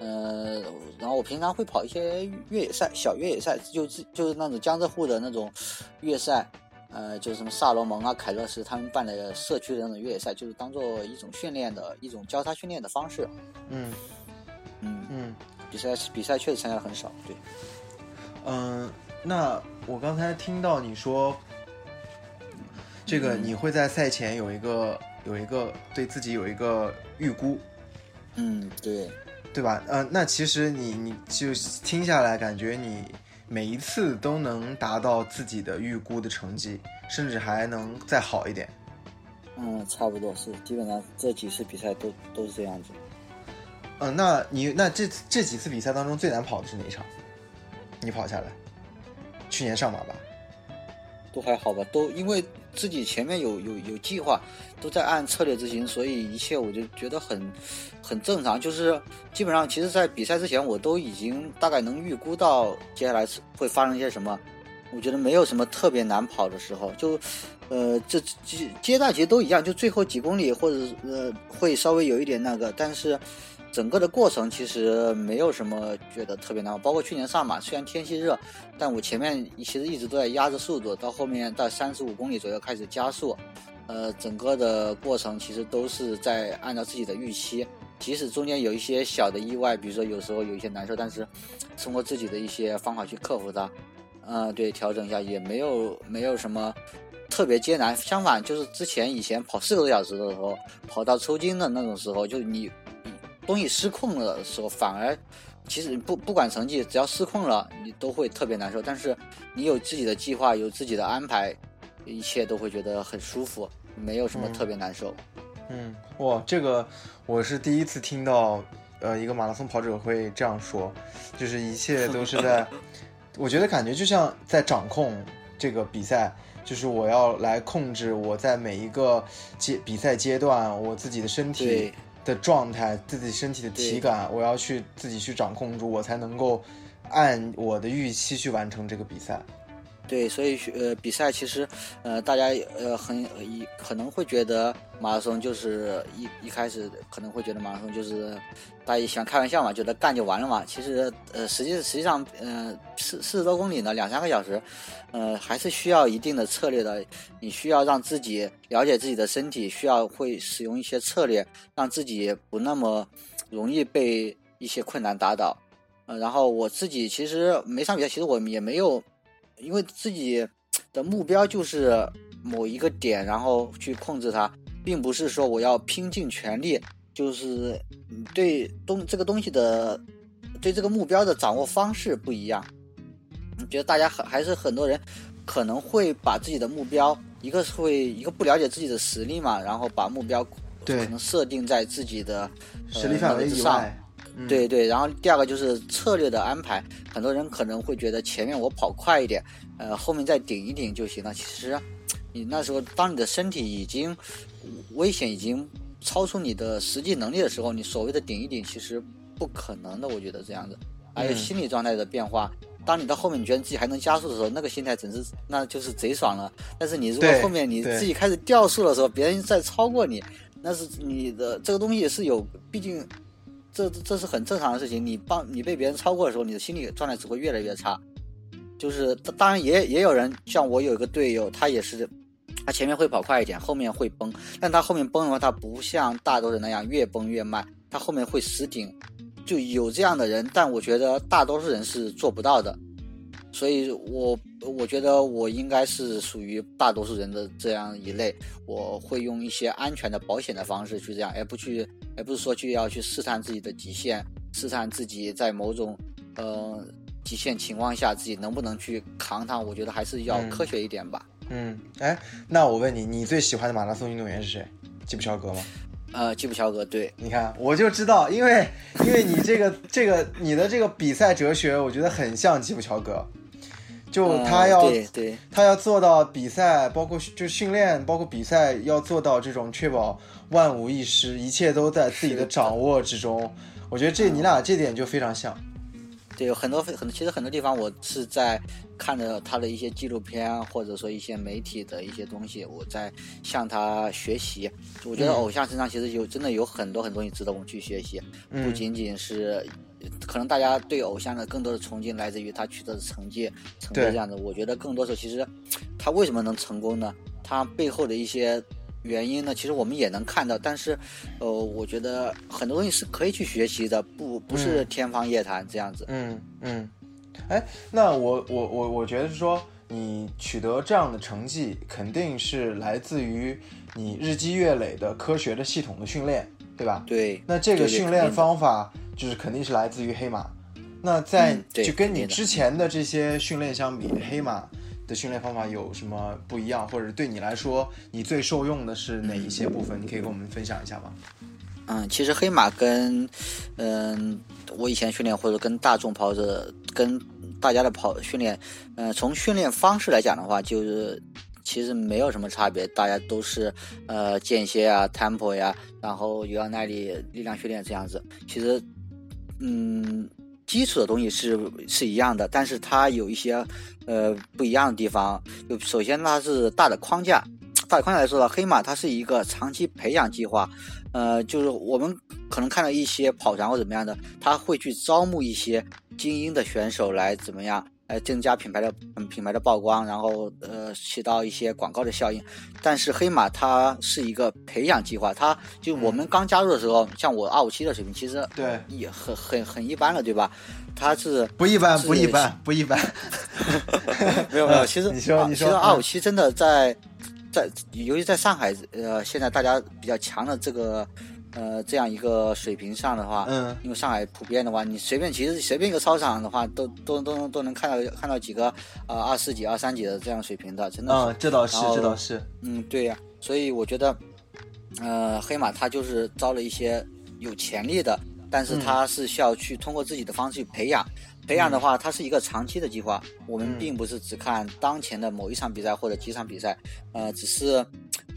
呃，然后我平常会跑一些越野赛、小越野赛，就是就是那种江浙沪的那种越野赛。呃，就是什么萨罗蒙啊、凯乐石他们办的社区的那种越野赛，就是当做一种训练的一种交叉训练的方式。嗯嗯，嗯比赛比赛确实参加的很少，对。嗯、那我刚才听到你说，这个你会在赛前有一个有一个对自己有一个预估，嗯，对，对吧？呃，那其实你你就听下来，感觉你每一次都能达到自己的预估的成绩，甚至还能再好一点。嗯，差不多是，基本上这几次比赛都都是这样子。嗯、那你那这这几次比赛当中最难跑的是哪一场？你跑下来，去年上马吧？都还好吧，都因为自己前面有有有计划，都在按策略执行，所以一切我就觉得很很正常。就是基本上，其实，在比赛之前，我都已经大概能预估到接下来会发生一些什么。我觉得没有什么特别难跑的时候，就呃这阶阶段其实都一样，就最后几公里或者呃会稍微有一点那个，但是。整个的过程其实没有什么觉得特别难，包括去年上马，虽然天气热，但我前面其实一直都在压着速度，到后面到三十五公里左右开始加速，呃，整个的过程其实都是在按照自己的预期，即使中间有一些小的意外，比如说有时候有一些难受，但是通过自己的一些方法去克服它，呃，对，调整一下也没有没有什么特别艰难，相反就是之前以前跑四个多小时的时候，跑到抽筋的那种时候，就你你东西失控了的时候，反而其实不不管成绩，只要失控了，你都会特别难受。但是你有自己的计划，有自己的安排，一切都会觉得很舒服，没有什么特别难受。嗯，哇，这个我是第一次听到，呃，一个马拉松跑者会这样说，就是一切都是在，我觉得感觉就像在掌控这个比赛，就是我要来控制我在每一个阶比赛阶段我自己的身体对的状态，自己身体的体感，我要去自己去掌控住，我才能够按我的预期去完成这个比赛。对，所以呃，比赛其实，呃，大家呃很一可能会觉得马拉松就是一一开始可能会觉得马拉松就是大家喜欢开玩笑嘛，觉得干就完了嘛。其实呃，实际实际上呃四四十多公里呢，两三个小时，呃，还是需要一定的策略的。你需要让自己了解自己的身体，需要会使用一些策略，让自己不那么容易被一些困难打倒。呃，然后我自己其实每场比赛，其实我也没有。因为自己的目标就是某一个点，然后去控制它，并不是说我要拼尽全力，就是对东这个东西的对这个目标的掌握方式不一样。我觉得大家很还是很多人可能会把自己的目标，一个是会一个不了解自己的实力嘛，然后把目标可能设定在自己的实力范围以外。对对，然后第二个就是策略的安排，很多人可能会觉得前面我跑快一点，呃，后面再顶一顶就行了。其实，你那时候当你的身体已经危险已经超出你的实际能力的时候，你所谓的顶一顶其实不可能的。我觉得这样子，还有心理状态的变化。当你到后面你觉得自己还能加速的时候，那个心态真是那就是贼爽了。但是你如果后面你自己开始掉速的时候，别人在超过你，那是你的这个东西是有，毕竟。这这是很正常的事情。你帮你被别人超过的时候，你的心理状态只会越来越差。就是当然也也有人像我有一个队友，他也是，他前面会跑快一点，后面会崩。但他后面崩的话，他不像大多数人那样越崩越慢，他后面会死顶。就有这样的人，但我觉得大多数人是做不到的。所以我我觉得我应该是属于大多数人的这样一类，我会用一些安全的、保险的方式去这样，而不去，而不是说去要去试探自己的极限，试探自己在某种呃极限情况下自己能不能去扛它。我觉得还是要科学一点吧。嗯，哎，那我问你，你最喜欢的马拉松运动员是谁？吉普乔格吗？呃，吉普乔格，对，你看，我就知道，因为因为你这个这个你的这个比赛哲学，我觉得很像吉普乔格。就他要，对，他要做到比赛，包括就训练，包括比赛，要做到这种确保万无一失，一切都在自己的掌握之中。我觉得这你俩这点就非常像。对，有很多很其实很多地方我是在看着他的一些纪录片，或者说一些媒体的一些东西，我在向他学习。我觉得偶像身上其实有真的有很多很多东西值得我们去学习，不仅仅是。可能大家对偶像的更多的崇敬来自于他取得的成绩，成绩这样子。我觉得更多时候，其实他为什么能成功呢？他背后的一些原因呢？其实我们也能看到。但是，呃，我觉得很多东西是可以去学习的，不不是天方夜谭这样子。嗯嗯。哎，那我我我我觉得是说，你取得这样的成绩，肯定是来自于你日积月累的科学的系统的训练，对吧？对。那这个训练方法。就是肯定是来自于黑马，那在就跟你之前的这些训练相比，黑马的训练方法有什么不一样，或者对你来说，你最受用的是哪一些部分？你可以跟我们分享一下吗？嗯，其实黑马跟嗯我以前训练或者跟大众跑者跟大家的跑训练，嗯，从训练方式来讲的话，就是其实没有什么差别，大家都是呃间歇啊、tempo 呀，然后有氧耐力、力量训练这样子，其实。嗯，基础的东西是是一样的，但是它有一些呃不一样的地方。就首先它是大的框架，大的框架来说呢黑马它是一个长期培养计划。呃，就是我们可能看到一些跑团或怎么样的，他会去招募一些精英的选手来怎么样。来增加品牌的品牌的曝光，然后呃起到一些广告的效应。但是黑马它是一个培养计划，它就我们刚加入的时候，像我二五七的水平，其实对也很很很一般了，对吧？它是不一般，不一般，不一般。没有没 有，其实你说你说二五 七真的在在，尤其在上海，呃，现在大家比较强的这个。呃，这样一个水平上的话，嗯，因为上海普遍的话，你随便其实随便一个操场的话，都都都都能看到看到几个呃二四级、二三级的这样水平的，真的。嗯，这倒是，这倒是。嗯，对呀，所以我觉得，呃，黑马他就是招了一些有潜力的，但是他是需要去通过自己的方式去培养。培养的话，它是一个长期的计划，我们并不是只看当前的某一场比赛或者几场比赛，呃，只是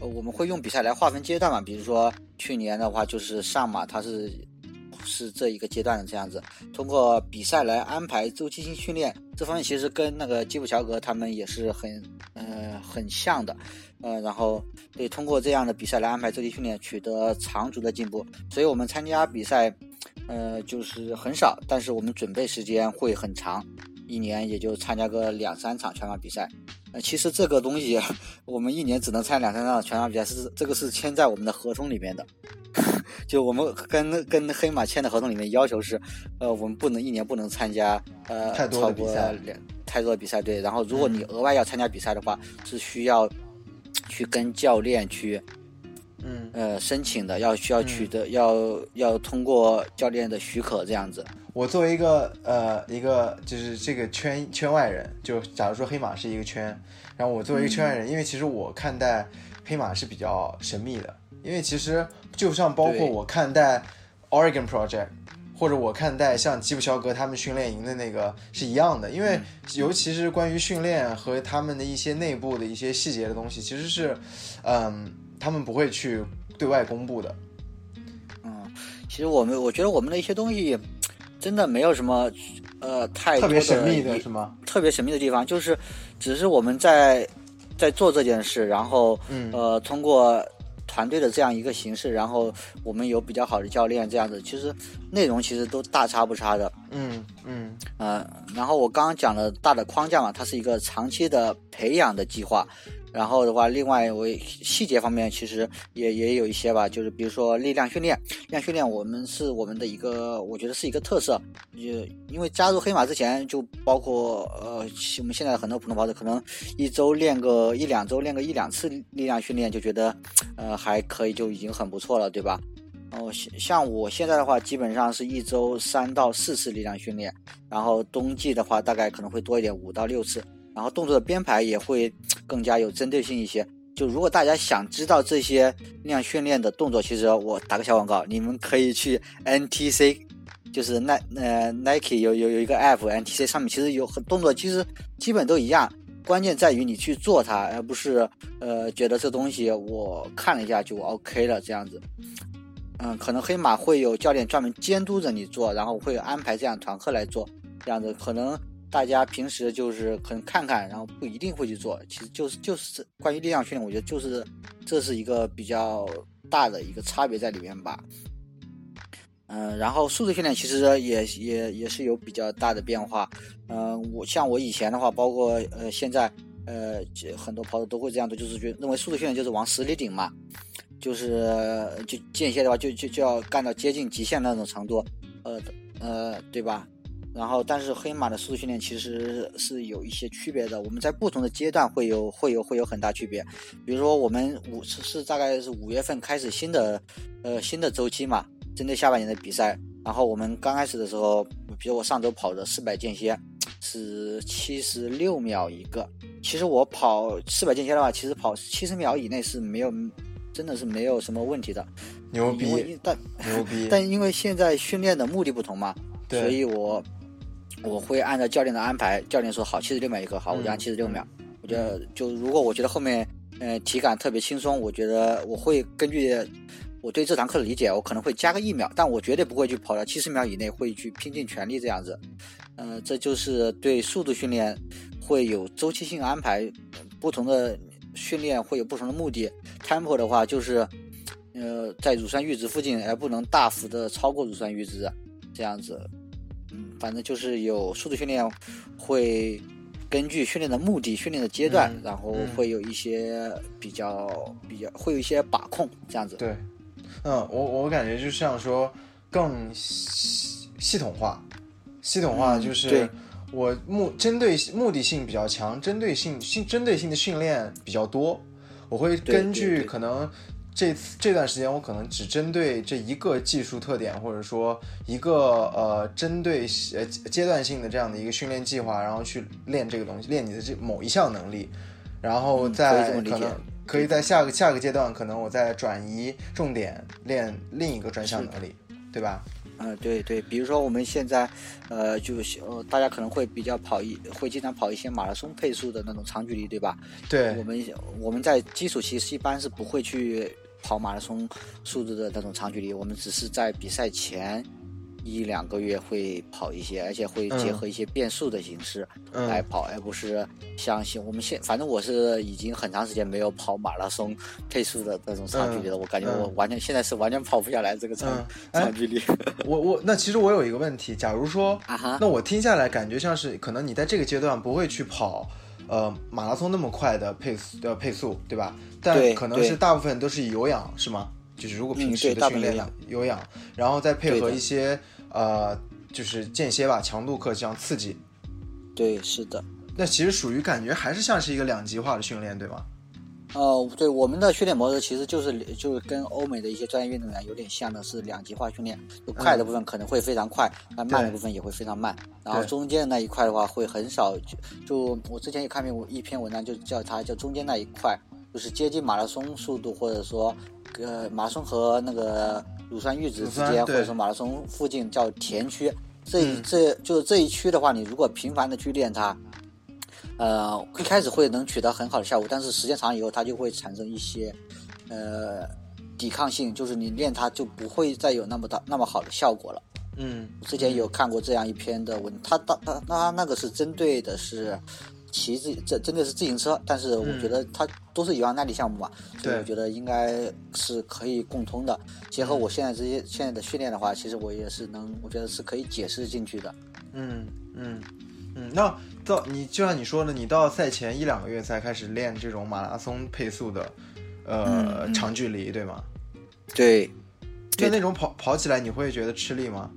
我们会用比赛来划分阶段嘛。比如说去年的话，就是上马，它是是这一个阶段的这样子。通过比赛来安排周期性训练，这方面其实跟那个基普乔格他们也是很呃很像的。呃，然后对通过这样的比赛来安排周期训练，取得长足的进步。所以我们参加比赛，呃，就是很少，但是我们准备时间会很长，一年也就参加个两三场全马比赛。呃，其实这个东西，我们一年只能参加两三场全马比赛，是这个是签在我们的合同里面的。就我们跟跟黑马签的合同里面要求是，呃，我们不能一年不能参加呃超过两太多的比赛。对，然后如果你额外要参加比赛的话，是需要。去跟教练去，嗯呃申请的，要需要取得，要要通过教练的许可这样子。我作为一个呃一个就是这个圈圈外人，就假如说黑马是一个圈，然后我作为一个圈外人，因为其实我看待黑马是比较神秘的，因为其实就像包括我看待 Oregon Project。或者我看待像吉普乔格他们训练营的那个是一样的，因为尤其是关于训练和他们的一些内部的一些细节的东西，其实是，嗯，他们不会去对外公布的。嗯，其实我们我觉得我们的一些东西真的没有什么呃太特别神秘的是吗？特别神秘的地方就是，只是我们在在做这件事，然后呃通过。团队的这样一个形式，然后我们有比较好的教练，这样子，其实内容其实都大差不差的。嗯嗯呃，然后我刚刚讲了大的框架嘛，它是一个长期的培养的计划。然后的话，另外我细节方面其实也也有一些吧，就是比如说力量训练，力量训练我们是我们的一个，我觉得是一个特色。也因为加入黑马之前，就包括呃，我们现在很多普通跑者可能一周练个一两周，练个一两次力量训练，就觉得呃还可以，就已经很不错了，对吧？哦，像我现在的话，基本上是一周三到四次力量训练，然后冬季的话，大概可能会多一点，五到六次。然后动作的编排也会 更加有针对性一些。就如果大家想知道这些力量训练的动作，其实我打个小广告，你们可以去 NTC，就是耐呃 Nike 有有有一个 App，NTC 上面其实有很动作，其实基本都一样。关键在于你去做它，而不是呃觉得这东西我看了一下就 OK 了这样子。嗯，可能黑马会有教练专门监督着你做，然后会安排这样团课来做，这样子可能。大家平时就是可能看看，然后不一定会去做。其实就是就是关于力量训练，我觉得就是这是一个比较大的一个差别在里面吧。嗯，然后速度训练其实也也也是有比较大的变化。嗯，我像我以前的话，包括呃现在呃很多跑者都会这样做，就是觉认为速度训练就是往死里顶嘛，就是就间歇的话就就就要干到接近极限那种程度，呃呃对吧？然后，但是黑马的速度训练其实是有一些区别的。我们在不同的阶段会有会有会有很大区别。比如说，我们五是大概是五月份开始新的呃新的周期嘛，针对下半年的比赛。然后我们刚开始的时候，比如我上周跑的四百间歇是七十六秒一个。其实我跑四百间歇的话，其实跑七十秒以内是没有，真的是没有什么问题的。牛逼！但牛逼！但因为现在训练的目的不同嘛，所以我。我会按照教练的安排，教练说好七十六秒一个，好我就按七十六秒。我觉得就如果我觉得后面，呃，体感特别轻松，我觉得我会根据我对这堂课的理解，我可能会加个一秒，但我绝对不会去跑到七十秒以内，会去拼尽全力这样子。呃，这就是对速度训练会有周期性安排，不同的训练会有不同的目的。Tempo 的话就是，呃，在乳酸阈值附近，而不能大幅的超过乳酸阈值，这样子。嗯反正就是有速度训练，会根据训练的目的、训练的阶段，然后会有一些比较比较，会有一些把控这样子。对，嗯，我我感觉就像说更系系统化，系统化就是我目针对目的性比较强，针对性性针对性的训练比较多，我会根据可能。这次这段时间，我可能只针对这一个技术特点，或者说一个呃针对呃阶段性的这样的一个训练计划，然后去练这个东西，练你的这某一项能力，然后再可能可以在下个下个阶段，可能我再转移重点练另一个专项能力，对吧？嗯，对对，比如说我们现在，呃，就是呃，大家可能会比较跑一，会经常跑一些马拉松配速的那种长距离，对吧？对，我们我们在基础期一般是不会去跑马拉松速度的那种长距离，我们只是在比赛前一两个月会跑一些，而且会结合一些变速的形式来跑，而不是像现我们现反正我是已经很长时间没有跑马拉松配速的那种长距离了，我感觉我完全现在是完全跑不下来这个长长距离。我我那其实我有一个问题，假如说啊哈，那我听下来感觉像是可能你在这个阶段不会去跑呃马拉松那么快的配速的配速，对吧？但可能是大部分都是以有氧是吗？就是如果平时的训练有氧，然后再配合一些呃，就是间歇吧，强度课这样刺激。对，是的。那其实属于感觉还是像是一个两极化的训练，对吗？呃，对，我们的训练模式其实就是就是跟欧美的一些专业运动员有点像的，是两极化训练。就快的部分可能会非常快，那慢的部分也会非常慢。然后中间那一块的话会很少。就我之前也看过一篇文章，就叫它叫中间那一块，就是接近马拉松速度，或者说。呃，马拉松和那个乳酸阈值之间，或者说马拉松附近叫田区，这这就是这一区的话，你如果频繁的去练它，呃，一开始会能取得很好的效果，但是时间长以后，它就会产生一些呃抵抗性，就是你练它就不会再有那么大那么好的效果了。嗯，之前有看过这样一篇的文，他他他他那个是针对的是。骑自这真的是自行车，但是我觉得它都是有氧耐力项目嘛，所以我觉得应该是可以共通的。结合我现在这些现在的训练的话，其实我也是能，我觉得是可以解释进去的。嗯嗯嗯，那到你就像你说的，你到赛前一两个月才开始练这种马拉松配速的，呃，长距离，对吗？对。就那种跑跑起来，你会觉得吃力吗？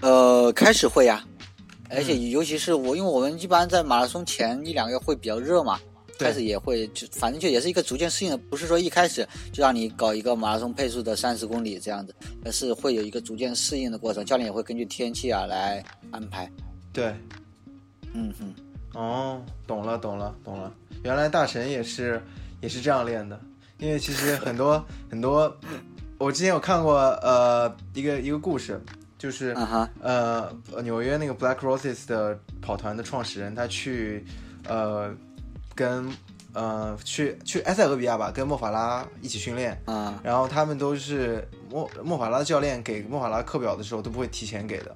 呃，开始会呀。而且尤其是我，因为我们一般在马拉松前一两个月会比较热嘛，开始也会就反正就也是一个逐渐适应的，不是说一开始就让你搞一个马拉松配速的三十公里这样子，而是会有一个逐渐适应的过程。教练也会根据天气啊来安排。对，嗯哼，哦，懂了懂了懂了，原来大神也是也是这样练的，因为其实很多很多，我之前有看过呃一个一个故事。就是呃，纽约那个 Black Roses 的跑团的创始人，他去呃跟呃去去埃塞俄比亚吧，跟莫法拉一起训练。啊，然后他们都是莫莫法拉的教练给莫法拉课表的时候都不会提前给的，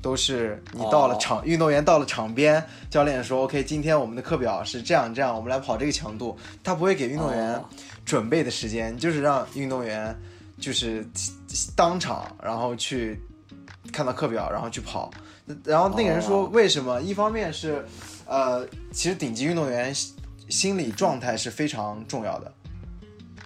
都是你到了场，运动员到了场边，教练说 OK，今天我们的课表是这样这样，我们来跑这个强度，他不会给运动员准备的时间，就是让运动员就是当场然后去。看到课表，然后去跑，然后那个人说，为什么？一方面是，呃，其实顶级运动员心理状态是非常重要的，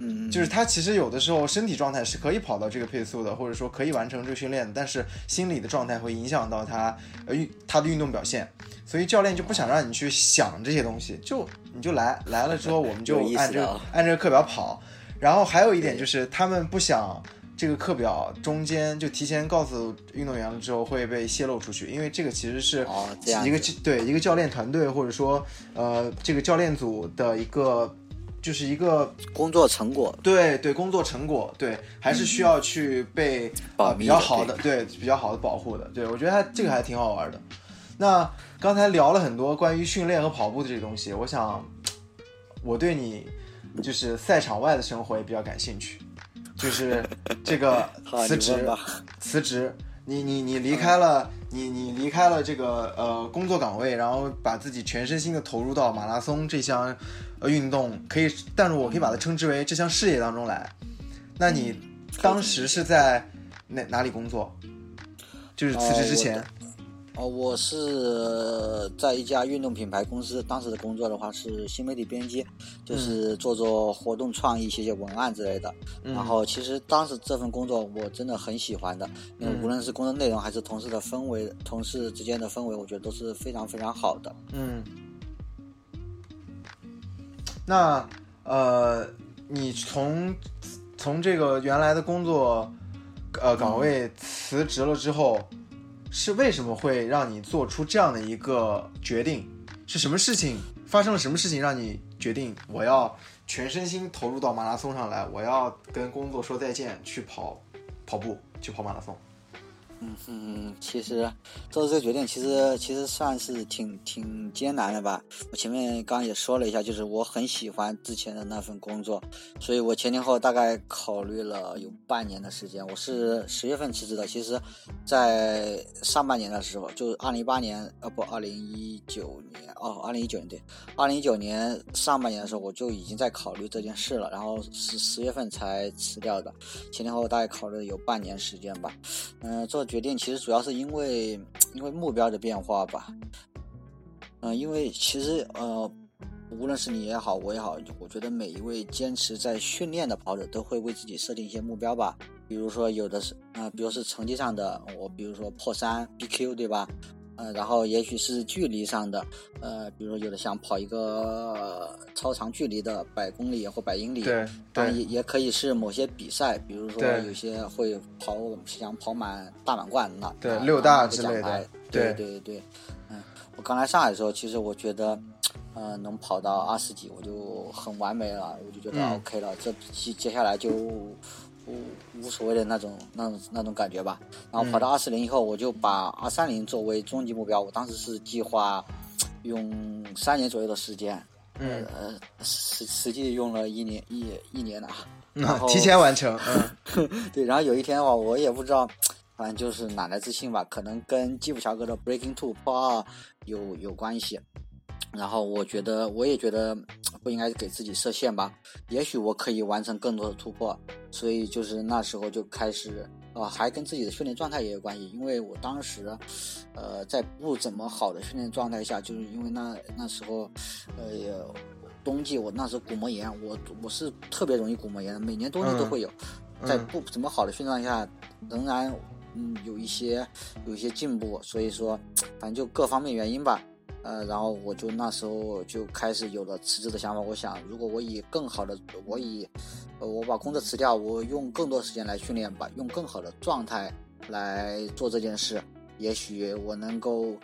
嗯，就是他其实有的时候身体状态是可以跑到这个配速的，或者说可以完成这个训练，但是心理的状态会影响到他呃运他的运动表现，所以教练就不想让你去想这些东西，就你就来来了之后，我们就按这个按这个课表跑，然后还有一点就是他们不想。这个课表中间就提前告诉运动员了之后会被泄露出去，因为这个其实是一个对一个教练团队或者说呃这个教练组的一个就是一个工作成果，对对工作成果，对还是需要去被呃比较好的对比较好的保护的，对我觉得它这个还挺好玩的。那刚才聊了很多关于训练和跑步的这些东西，我想我对你就是赛场外的生活也比较感兴趣。就是 这个辞职，辞职，你你你离开了，你你离开了这个呃工作岗位，然后把自己全身心的投入到马拉松这项呃运动，可以，但是我可以把它称之为这项事业当中来。那你当时是在哪哪里工作？就是辞职之前。哦，我是在一家运动品牌公司，当时的工作的话是新媒体编辑，就是做做活动创意、写写文案之类的。然后其实当时这份工作我真的很喜欢的，因为无论是工作内容还是同事的氛围，同事之间的氛围，我觉得都是非常非常好的。嗯。那呃，你从从这个原来的工作呃岗位辞职了之后。是为什么会让你做出这样的一个决定？是什么事情发生了？什么事情让你决定我要全身心投入到马拉松上来？我要跟工作说再见，去跑跑步，去跑马拉松。嗯嗯，其实做这个决定，其实其实算是挺挺艰难的吧。我前面刚刚也说了一下，就是我很喜欢之前的那份工作，所以我前前后大概考虑了有半年的时间。我是十月份辞职的，其实，在上半年的时候，就是二零一八年，呃不，二零一九年，哦，二零一九年对，二零一九年上半年的时候，我就已经在考虑这件事了，然后是十月份才辞掉的，前前后后大概考虑了有半年时间吧。嗯，做决定其实主要是因为因为目标的变化吧。嗯，因为其实呃，无论是你也好，我也好，我觉得每一位坚持在训练的跑者都会为自己设定一些目标吧。比如说有的是啊，比如是成绩上的，我比如说破三 BQ 对吧？呃，然后也许是距离上的，呃，比如说有的想跑一个超长距离的百公里或百英里，对，当然也也可以是某些比赛，比如说有些会跑想跑满大满贯那对六大之类的，对对对，嗯，我刚来上海的时候，其实我觉得，呃，能跑到二十几我就很完美了，我就觉得 OK 了，这接接下来就。无无所谓的那种那种那种感觉吧，然后跑到二四零以后，我就把二三零作为终极目标。我当时是计划用三年左右的时间，嗯呃实实际用了一年一一年了，然后提前完成，嗯，对。然后有一天的话，我也不知道，反正就是哪来自信吧，可能跟基普乔格的 Breaking Two 破二有有关系。然后我觉得，我也觉得不应该给自己设限吧。也许我可以完成更多的突破，所以就是那时候就开始，呃，还跟自己的训练状态也有关系。因为我当时，呃，在不怎么好的训练状态下，就是因为那那时候，呃，冬季我那时候骨膜炎，我我是特别容易骨膜炎的，每年冬季都会有。在不怎么好的训练下，仍然嗯有一些有一些进步，所以说，反正就各方面原因吧。呃，然后我就那时候就开始有了辞职的想法。我想，如果我以更好的，我以，呃，我把工作辞掉，我用更多时间来训练吧，用更好的状态来做这件事，也许我能够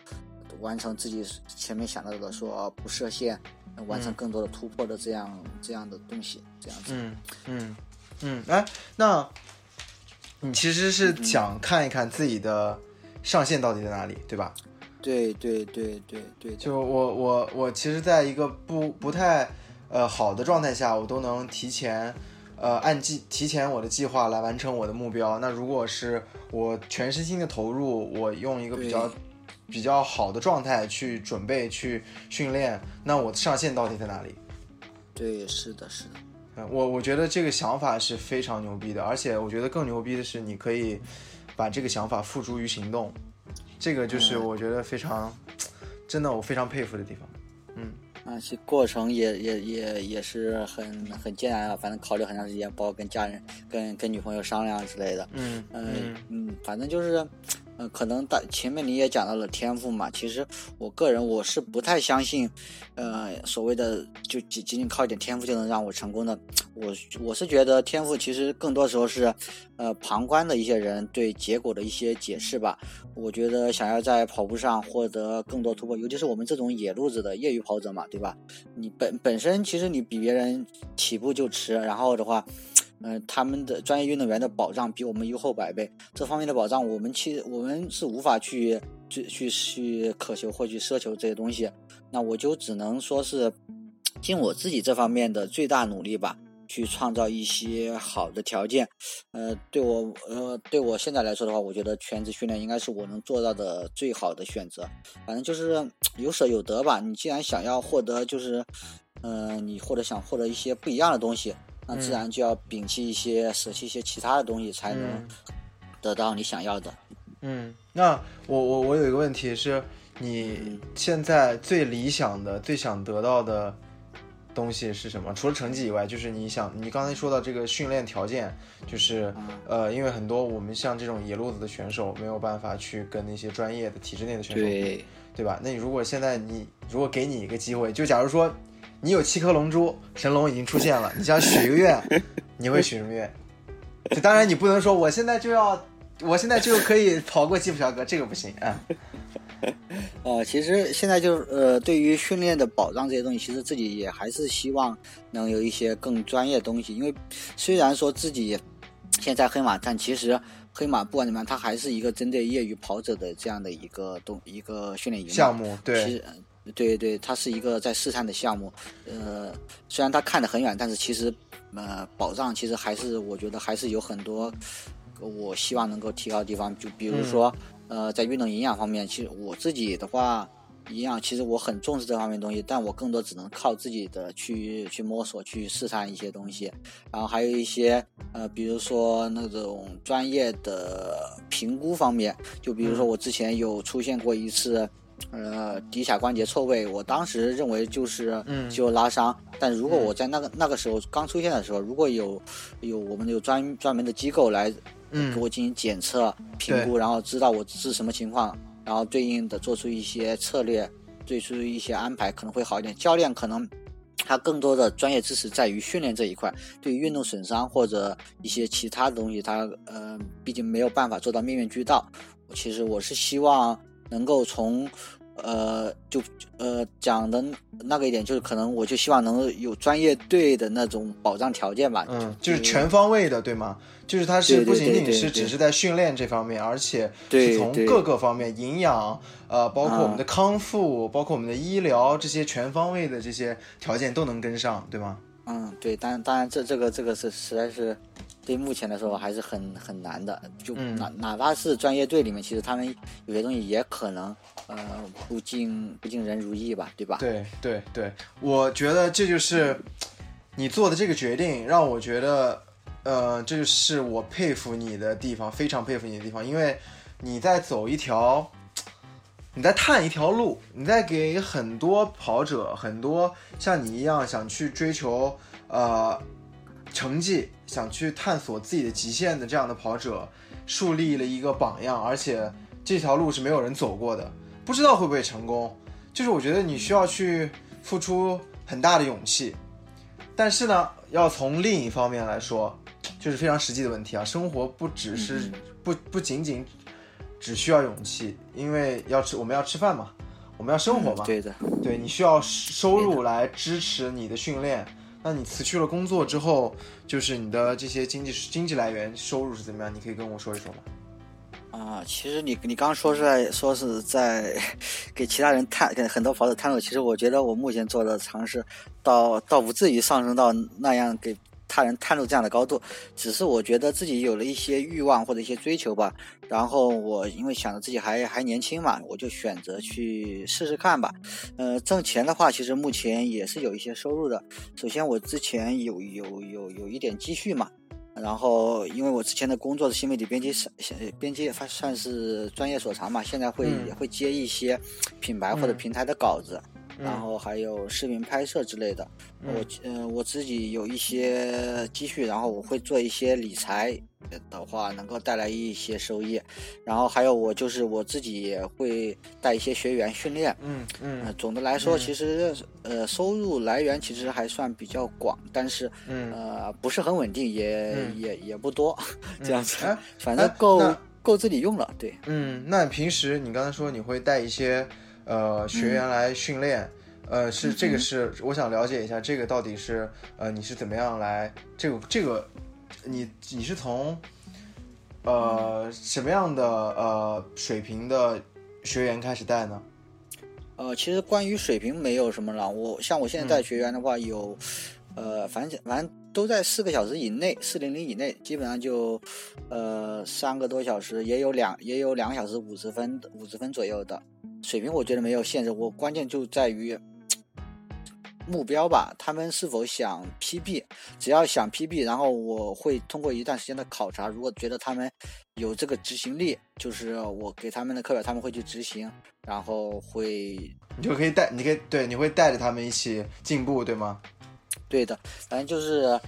完成自己前面想到的说不设限，完成更多的突破的这样这样的东西，这样子。嗯嗯嗯，哎，那你其实是想看一看自己的上限到底在哪里，对吧？对对对对对，就我我我其实在一个不不太呃好的状态下，我都能提前呃按计提前我的计划来完成我的目标。那如果是我全身心的投入，我用一个比较比较好的状态去准备去训练，那我的上限到底在哪里？对，是的，是的。嗯，我我觉得这个想法是非常牛逼的，而且我觉得更牛逼的是，你可以把这个想法付诸于行动。这个就是我觉得非常，真的我非常佩服的地方，嗯，啊，其过程也也也也是很很艰难啊，反正考虑很长时间，包括跟家人、跟跟女朋友商量之类的，嗯嗯。嗯，反正就是。嗯，可能大前面你也讲到了天赋嘛，其实我个人我是不太相信，呃，所谓的就仅仅仅靠一点天赋就能让我成功的，我我是觉得天赋其实更多时候是，呃，旁观的一些人对结果的一些解释吧。我觉得想要在跑步上获得更多突破，尤其是我们这种野路子的业余跑者嘛，对吧？你本本身其实你比别人起步就迟，然后的话。嗯，他们的专业运动员的保障比我们优厚百倍，这方面的保障我们其实我们是无法去去去去渴求或去奢求这些东西，那我就只能说是尽我自己这方面的最大努力吧，去创造一些好的条件。呃，对我呃对我现在来说的话，我觉得全职训练应该是我能做到的最好的选择。反正就是有舍有得吧。你既然想要获得，就是嗯，你或者想获得一些不一样的东西。那自然就要摒弃一些、舍弃一些其他的东西，才能得到你想要的。嗯，那我我我有一个问题是，你现在最理想的、最想得到的东西是什么？除了成绩以外，就是你想，你刚才说到这个训练条件，就是呃，因为很多我们像这种野路子的选手没有办法去跟那些专业的体制内的选手比，对吧？那你如果现在你如果给你一个机会，就假如说。你有七颗龙珠，神龙已经出现了。你想许一个愿，你会许什么愿？就当然你不能说我现在就要，我现在就可以跑过基普乔格，这个不行啊。呃，其实现在就是呃，对于训练的保障这些东西，其实自己也还是希望能有一些更专业的东西。因为虽然说自己现在黑马，但其实黑马不管怎么样，它还是一个针对业余跑者的这样的一个东一个训练营项目。对，其实对对，它是一个在试探的项目。呃，虽然它看得很远，但是其实呃，保障其实还是我觉得还是有很多我希望能够提高的地方。就比如说呃，在运动营养方面，其实我自己的话。营养，其实我很重视这方面东西，但我更多只能靠自己的去去摸索、去试探一些东西。然后还有一些呃，比如说那种专业的评估方面，就比如说我之前有出现过一次，呃，骶髂关节错位，我当时认为就是肌肉拉伤。但如果我在那个那个时候刚出现的时候，如果有有我们有专专门的机构来给我进行检测评估，然后知道我是什么情况。然后对应的做出一些策略，做出一些安排可能会好一点。教练可能他更多的专业知识在于训练这一块，对于运动损伤或者一些其他的东西，他呃毕竟没有办法做到面面俱到。其实我是希望能够从。呃，就呃讲的那个一点，就是可能我就希望能有专业队的那种保障条件吧。嗯，就是全方位的，对吗？就是它是不仅仅是只是在训练这方面，而且是从各个方面，营养，呃，包括我们的康复，包括我们的医疗这些全方位的这些条件都能跟上，对吗？嗯，对，当然，当然，这这个这个是实在是。对目前来说还是很很难的，就哪哪怕是专业队里面，其实他们有些东西也可能呃不尽不尽人如意吧，对吧？对对对，我觉得这就是你做的这个决定，让我觉得呃这就是我佩服你的地方，非常佩服你的地方，因为你在走一条，你在探一条路，你在给很多跑者，很多像你一样想去追求呃。成绩想去探索自己的极限的这样的跑者，树立了一个榜样，而且这条路是没有人走过的，不知道会不会成功。就是我觉得你需要去付出很大的勇气，但是呢，要从另一方面来说，就是非常实际的问题啊。生活不只是不不仅仅只需要勇气，因为要吃我们要吃饭嘛，我们要生活嘛。对的，对你需要收入来支持你的训练。那你辞去了工作之后，就是你的这些经济经济来源收入是怎么样？你可以跟我说一说吗？啊，其实你你刚刚说出来说是在给其他人探，给很多跑者探路。其实我觉得我目前做的尝试，倒倒不至于上升到那样给。他人探路这样的高度，只是我觉得自己有了一些欲望或者一些追求吧。然后我因为想着自己还还年轻嘛，我就选择去试试看吧。呃，挣钱的话，其实目前也是有一些收入的。首先，我之前有有有有一点积蓄嘛。然后，因为我之前的工作是新媒体编辑，算编辑算是专业所长嘛，现在会也会接一些品牌或者平台的稿子。然后还有视频拍摄之类的，我嗯我自己有一些积蓄，然后我会做一些理财的话，能够带来一些收益。然后还有我就是我自己也会带一些学员训练，嗯嗯。总的来说，其实呃收入来源其实还算比较广，但是呃不是很稳定，也也也不多，这样子，反正够够自己用了，对。嗯，那平时你刚才说你会带一些。呃，学员来训练，呃，是这个是我想了解一下，这个到底是呃你是怎么样来这个这个，你你是从呃什么样的呃水平的学员开始带呢？呃，其实关于水平没有什么了，我像我现在带学员的话有，呃，反正反正都在四个小时以内，四零零以内，基本上就呃三个多小时，也有两也有两个小时五十分五十分左右的。水平我觉得没有限制，我关键就在于目标吧。他们是否想 PB？只要想 PB，然后我会通过一段时间的考察，如果觉得他们有这个执行力，就是我给他们的课表，他们会去执行，然后会你就可以带，你可以对，你会带着他们一起进步，对吗？对的，反正就是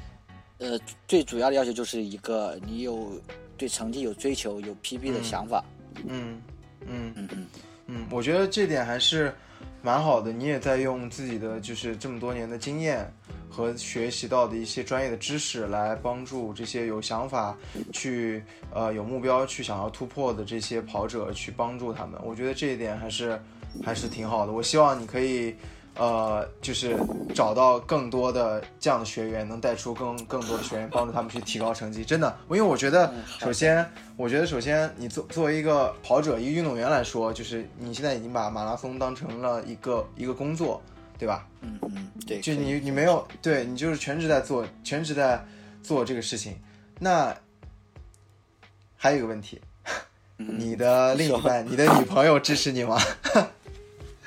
呃，最主要的要求就是一个你有对成绩有追求，有 PB 的想法。嗯嗯嗯嗯。嗯，嗯我觉得这点还是蛮好的。你也在用自己的就是这么多年的经验和学习到的一些专业的知识来帮助这些有想法去呃有目标去想要突破的这些跑者去帮助他们。我觉得这一点还是还是挺好的。我希望你可以呃，就是找到更多的这样的学员，能带出更更多的学员，帮助他们去提高成绩。真的，因为我觉得，首先，我觉得首先你作作为一个跑者、一个运动员来说，就是你现在已经把马拉松当成了一个一个工作，对吧？嗯嗯，对，就你你没有对你就是全职在做，全职在做这个事情。那还有一个问题，嗯你的另一半，你的女朋友支持你吗？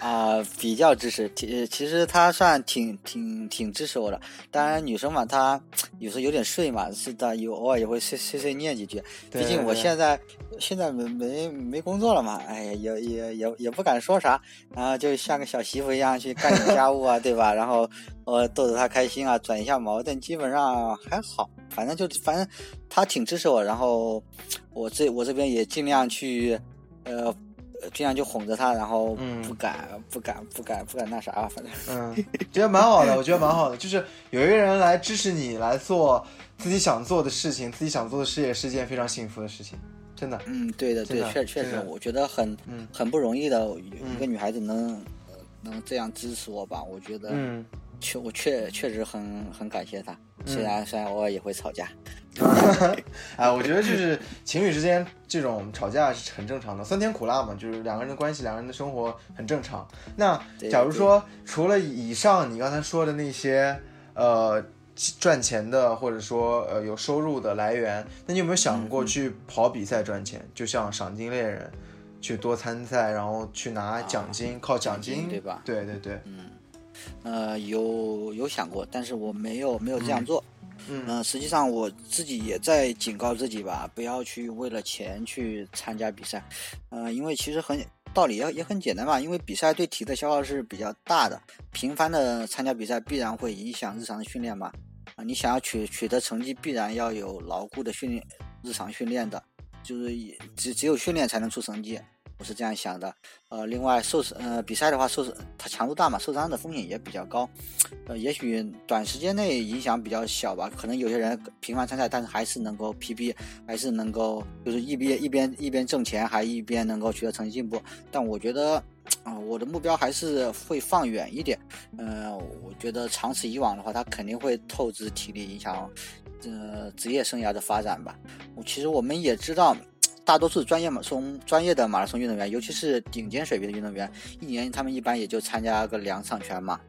啊、比较支持，其其实她算挺挺挺支持我的。当然，女生嘛，她有时候有点睡嘛，是的，有偶尔也会碎碎碎念几句。毕竟我现在现在没没没工作了嘛，哎呀，也也也也不敢说啥，然后就像个小媳妇一样去干点家务啊，对吧？然后呃逗逗她开心啊，转一下矛盾，基本上还好。反正就反正她挺支持我，然后我这我这边也尽量去呃。尽量就哄着他，然后嗯。不敢、不敢、不敢、不敢那啥，反正嗯，觉得蛮好的，我觉得蛮好的，就是有一个人来支持你来做自己想做的事情，自己想做的事业是件非常幸福的事情，真的。嗯，对的，对的确确实，我觉得很嗯很不容易的，一个女孩子能、呃能这样支持我吧，我觉得嗯，确我确确实很很感谢她，虽然虽然偶尔也会吵架，哎，我觉得就是情侣之间这种吵架是很正常的，酸甜苦辣嘛，就是两个人的关系，两个人的生活很正常。那假如说除了以上你刚才说的那些呃赚钱的，或者说呃有收入的来源，那你有没有想过去跑比赛赚钱？就像赏金猎人，去多参赛，然后去拿奖金，靠奖金，奖金对吧对对对，嗯，呃，有有想过，但是我没有没有这样做。嗯呃，实际上我自己也在警告自己吧，不要去为了钱去参加比赛。呃，因为其实很道理也也很简单嘛，因为比赛对体的消耗是比较大的，频繁的参加比赛必然会影响日常的训练嘛。啊、你想要取取得成绩，必然要有牢固的训练，日常训练的，就是只只有训练才能出成绩。是这样想的，呃，另外受呃比赛的话受它强度大嘛，受伤的风险也比较高，呃，也许短时间内影响比较小吧，可能有些人频繁参赛，但是还是能够 PB，还是能够就是一边一边一边挣钱，还一边能够取得成绩进步。但我觉得，啊、我的目标还是会放远一点，呃，我觉得长此以往的话，他肯定会透支体力，影响呃职业生涯的发展吧。我其实我们也知道。大多数专业马从专业的马拉松运动员，尤其是顶尖水平的运动员，一年他们一般也就参加个两场全马。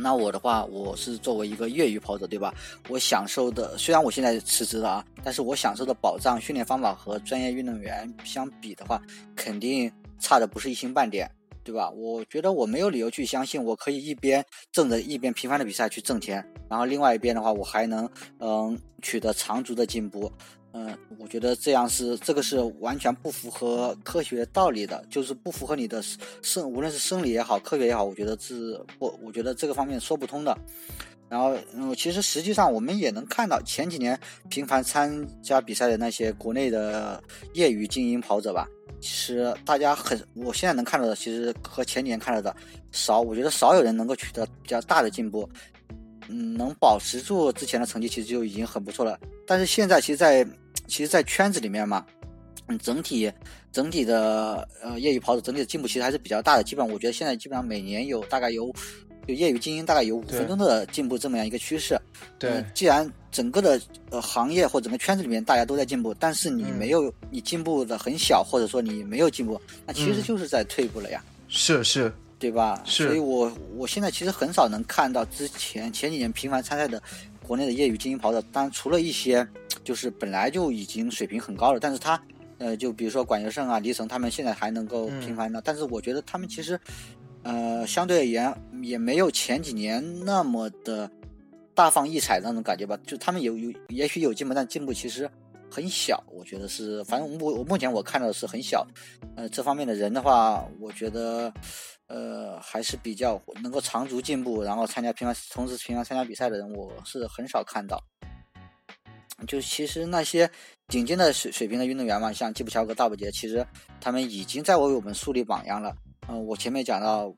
那我的话，我是作为一个业余跑者，对吧？我享受的虽然我现在辞职了啊，但是我享受的保障、训练方法和专业运动员相比的话，肯定差的不是一星半点，对吧？我觉得我没有理由去相信我可以一边挣着一边频繁的比赛去挣钱，然后另外一边的话，我还能嗯取得长足的进步。嗯，我觉得这样是这个是完全不符合科学道理的，就是不符合你的生，无论是生理也好，科学也好，我觉得是不，我觉得这个方面说不通的。然后，嗯，其实实际上我们也能看到，前几年频繁参加比赛的那些国内的业余精英跑者吧，其实大家很，我现在能看到的，其实和前几年看到的少，我觉得少有人能够取得比较大的进步。嗯，能保持住之前的成绩，其实就已经很不错了。但是现在，其实在，其实，在圈子里面嘛，嗯，整体整体的呃业余跑者整体的进步其实还是比较大的。基本上，我觉得现在基本上每年有大概有有业余精英大概有五分钟的进步这么样一个趋势。对嗯既然整个的呃行业或整个圈子里面大家都在进步，但是你嗯没有、你进步的很小，或者说你没有进步，那其实嗯就是在退步了呀。是是，对吧？是所以我我现在其实很少能看到之前前几年频繁参赛的国内的业余精英跑者，当然除了一些就是本来就已经水平很高了，但是他呃就比如说管尤胜啊、黎晨他们现在还能够嗯频繁的，但是我觉得他们其实呃相对而言也没有前几年那么的大放异彩的那种感觉吧，就他们有有也许有进步，但进步其实。很小，我觉得是，反正目我目前我看到的是很小，呃，这方面的人的话，我觉得，呃，还是比较能够长足进步，然后参加频繁，同时频繁参加比赛的人，我是很少看到。就其实那些顶尖的水水平的运动员嘛，像基普乔格、大伯杰，其实他们已经在为我们树立榜样了。嗯、我前面讲到，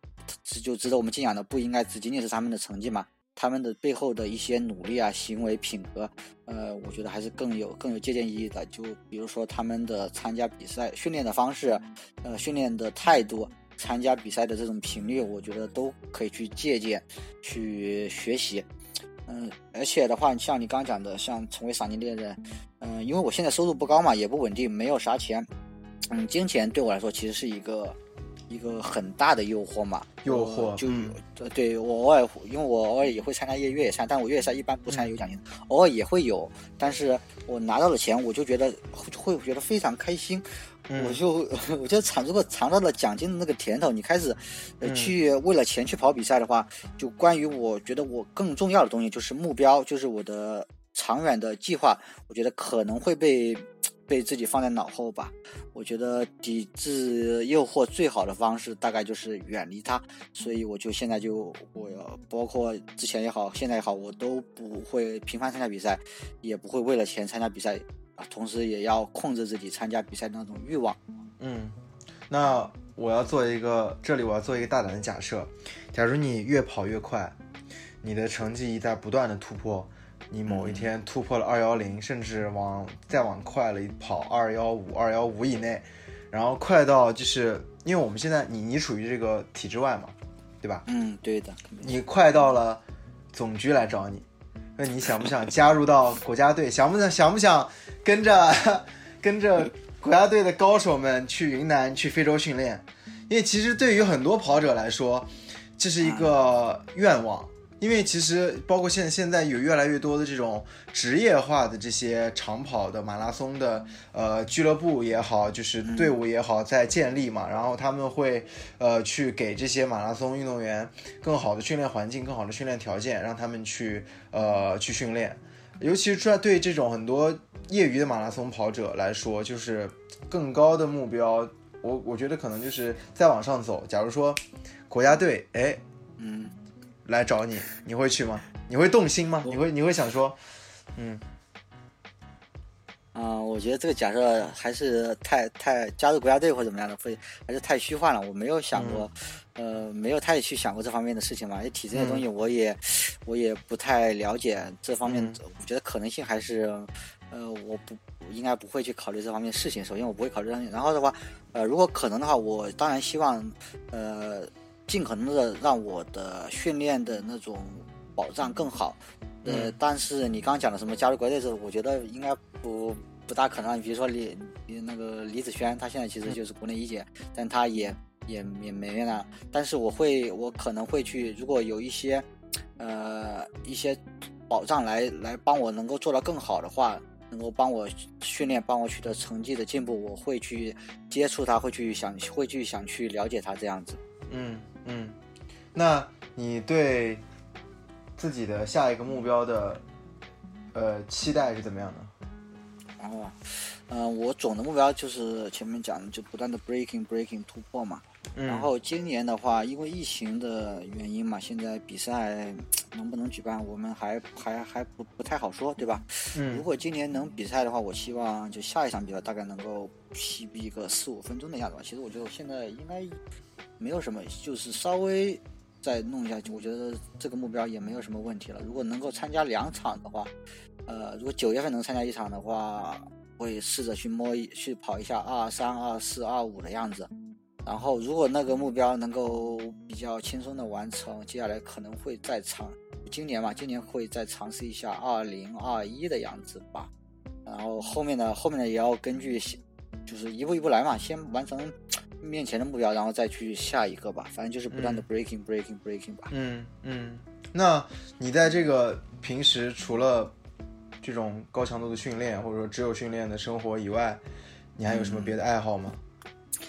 就值得我们敬仰的不应该只仅仅是他们的成绩嘛，他们的背后的一些努力啊、行为品格，呃，我觉得还是更有更有借鉴意义的。就比如说他们的参加比赛、训练的方式，呃，训练的态度，参加比赛的这种频率，我觉得都可以去借鉴、去学习。嗯，而且的话，像你刚讲的，像成为赏金猎人，嗯，因为我现在收入不高嘛，也不稳定，没有啥钱，嗯，金钱对我来说其实是一个一个很大的诱惑嘛。诱惑就对我偶尔，因为我偶尔也会参加一些越野赛，但我越野赛一般不参加有奖金，偶尔也会有，但是我拿到了钱，我就觉得会觉得非常开心。我就我觉得尝如果尝到了奖金的那个甜头，你开始去为了钱去跑比赛的话，就关于我觉得我更重要的东西就是目标，就是我的长远的计划，我觉得可能会被被自己放在脑后吧。我觉得抵制诱惑最好的方式大概就是远离它，所以我就现在就我包括之前也好，现在也好，我都不会频繁参加比赛，也不会为了钱参加比赛。同时也要控制自己参加比赛的那种欲望。嗯，那我要做一个，这里我要做一个大胆的假设：，假如你越跑越快，你的成绩在不断的突破，你某一天突破了二幺零，甚至往再往快了跑二幺五、二幺五以内，然后快到就是因为我们现在你你处于这个体制外嘛，对吧？嗯，对的。你快到了总局来找你。那你想不想加入到国家队？想不想想不想跟着 跟着国家队的高手们去云南去非洲训练？因为其实对于很多跑者来说，这是一个愿望。因为其实包括现现在有越来越多的这种职业化的这些长跑的马拉松的呃俱乐部也好，就是队伍也好在建立嘛，然后他们会呃去给这些马拉松运动员更好的训练环境、更好的训练条件，让他们去呃去训练。尤其是对这种很多业余的马拉松跑者来说，就是更高的目标，我我觉得可能就是再往上走。假如说国家队，哎，嗯。来找你，你会去吗？你会动心吗？你会你会想说，嗯，啊，我觉得这个假设还是太太加入国家队或怎么样的，会还是太虚幻了。我没有想过，呃，没有太去想过这方面的事情嘛。因为体制的东西，我也我也不太了解这方面。我觉得可能性还是，呃，我不应该不会去考虑这方面事情。首先，我不会考虑这方面。然后的话，呃，如果可能的话，我当然希望，呃。尽可能的让我的训练的那种保障更好，呃，但是你刚刚讲的什么加入国队这，我觉得应该不不大可能。比如说李李那个李子轩，他现在其实就是国内一姐，但他也也也没了。但是我会，我可能会去，如果有一些呃一些保障来来帮我能够做到更好的话，能够帮我训练，帮我取得成绩的进步，我会去接触他，会去想，会去想去了解他这样子。嗯。嗯，那你对自己的下一个目标的呃期待是怎么样的？哦，嗯，我总的目标就是前面讲的，就不断的 breaking breaking 突破嘛。然后今年的话，因为疫情的原因嘛，现在比赛能不能举办，我们还还还不不太好说，对吧？嗯。如果今年能比赛的话，我希望就下一场比赛大概能够 PB 个四五分钟的样子吧。其实我觉得我现在应该。没有什么，就是稍微再弄一下，我觉得这个目标也没有什么问题了。如果能够参加两场的话，呃，如果九月份能参加一场的话，会试着去摸一去跑一下二三、二四、二五的样子。然后，如果那个目标能够比较轻松的完成，接下来可能会再尝，今年嘛，今年会再尝试一下二零、二一的样子吧。然后后面的后面的也要根据，就是一步一步来嘛，先完成。面前的目标，然后再去下一个吧，反正就是不断的 breaking breaking breaking 吧。嗯嗯，那你在这个平时除了这种高强度的训练，或者说只有训练的生活以外，你还有什么别的爱好吗？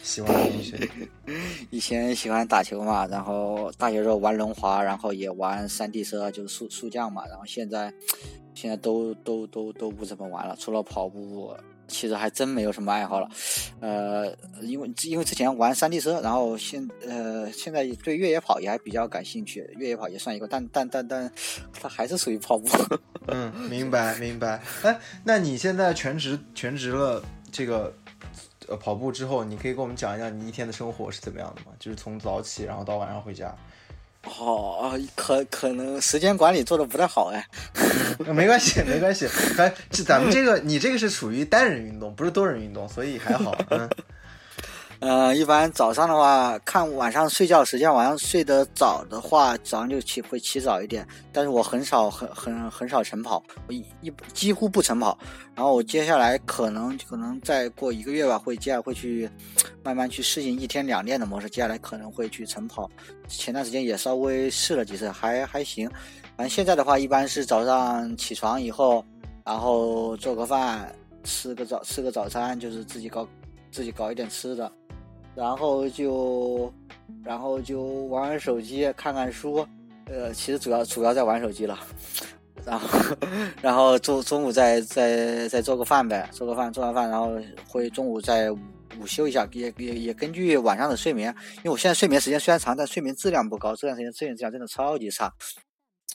喜欢的东西？以前喜欢打球嘛，然后大学时候玩轮滑，然后也玩山地车，就是速速降嘛。然后现在现在都都都都不怎么玩了，除了跑步。其实还真没有什么爱好了，呃，因为因为之前玩山地车，然后现呃现在对越野跑也还比较感兴趣，越野跑也算一个，但但但但，它还是属于跑步。嗯，明白明白。哎，那你现在全职全职了这个呃跑步之后，你可以跟我们讲一讲你一天的生活是怎么样的吗？就是从早起然后到晚上回家。哦，可可能时间管理做的不太好哎，没关系没关系，还这咱们这个你这个是属于单人运动，不是多人运动，所以还好。嗯，呃，一般早上的话，看晚上睡觉时间，晚上睡得早的话，早上就起会起早一点。但是我很少很很很少晨跑，我一一几乎不晨跑。然后我接下来可能可能再过一个月吧，会接下来会去慢慢去适应一天两练的模式。接下来可能会去晨跑。前段时间也稍微试了几次，还还行。反正现在的话，一般是早上起床以后，然后做个饭，吃个早吃个早餐，就是自己搞自己搞一点吃的。然后就，然后就玩玩手机，看看书，呃，其实主要主要在玩手机了。然后，然后中中午再再再做个饭呗，做个饭，做完饭，然后会中午再午休一下，也也也根据晚上的睡眠，因为我现在睡眠时间虽然长，但睡眠质量不高，这段时间睡眠质量真的超级差。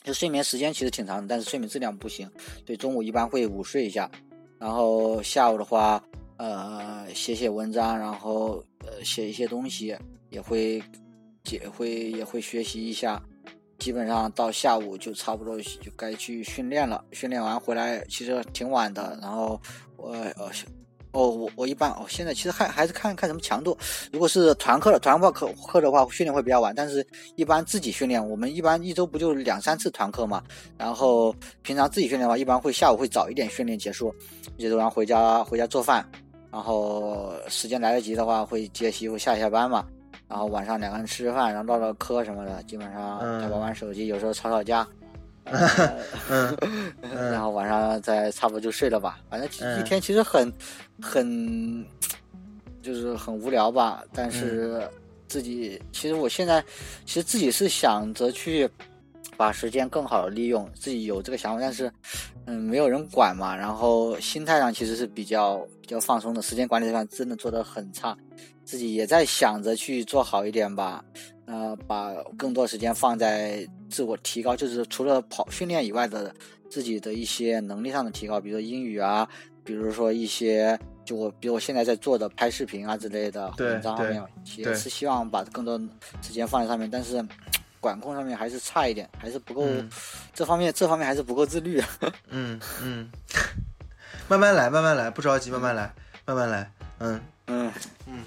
就睡眠时间其实挺长的，但是睡眠质量不行。对，中午一般会午睡一下，然后下午的话。呃，写写文章，然后呃写一些东西，也会也会也会学习一下。基本上到下午就差不多就该去训练了。训练完回来其实挺晚的，然后我呃。哦，我我一般哦，现在其实还还是看看什么强度。如果是团课的团课课的话，训练会比较晚。但是，一般自己训练，我们一般一周不就两三次团课嘛。然后平常自己训练的话，一般会下午会早一点训练结束，结束完回家回家做饭。然后时间来得及的话，会接媳妇下下班嘛。然后晚上两个人吃吃饭，然后唠唠嗑什么的，基本上再玩玩手机，有时候吵吵架。然后晚上再差不多就睡了吧。反正一天其实很很就是很无聊吧。但是自己其实我现在其实自己是想着去。把时间更好的利用，自己有这个想法，但是，嗯，没有人管嘛。然后心态上其实是比较比较放松的，时间管理上真的做得很差，自己也在想着去做好一点吧。呃，把更多时间放在自我提高，就是除了跑训练以外的自己的一些能力上的提高，比如说英语啊，比如说一些就我，比如我现在在做的拍视频啊之类的文章上面，也是希望把更多时间放在上面，但是。管控上面还是差一点，还是不够，这方面这方面还是不够自律。嗯嗯，慢慢来，慢慢来，不着急，慢慢来，慢慢来。嗯嗯嗯。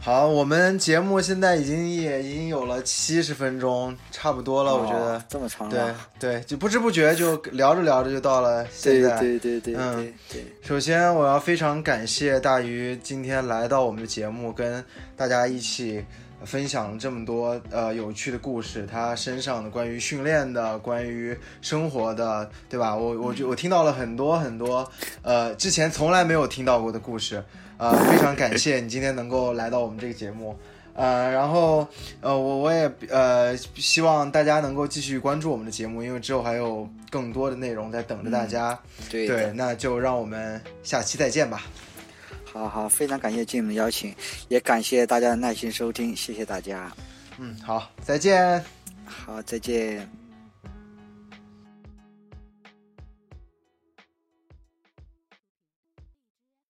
好，我们节目现在已经也已经有了七十分钟，差不多了，我觉得这么长。对对，就不知不觉就聊着聊着就到了现在。对对对对，嗯对。首先，我要非常感谢大鱼今天来到我们的节目，跟大家一起。分享了这么多呃有趣的故事，他身上的关于训练的、关于生活的，对吧？我我就我听到了很多很多呃之前从来没有听到过的故事，呃，非常感谢你今天能够来到我们这个节目，呃，然后呃我我也呃希望大家能够继续关注我们的节目，因为之后还有更多的内容在等着大家。对，那就让我们下期再见吧。好好，非常感谢金们的邀请，也感谢大家的耐心收听，谢谢大家。嗯，好，再见。好，再见。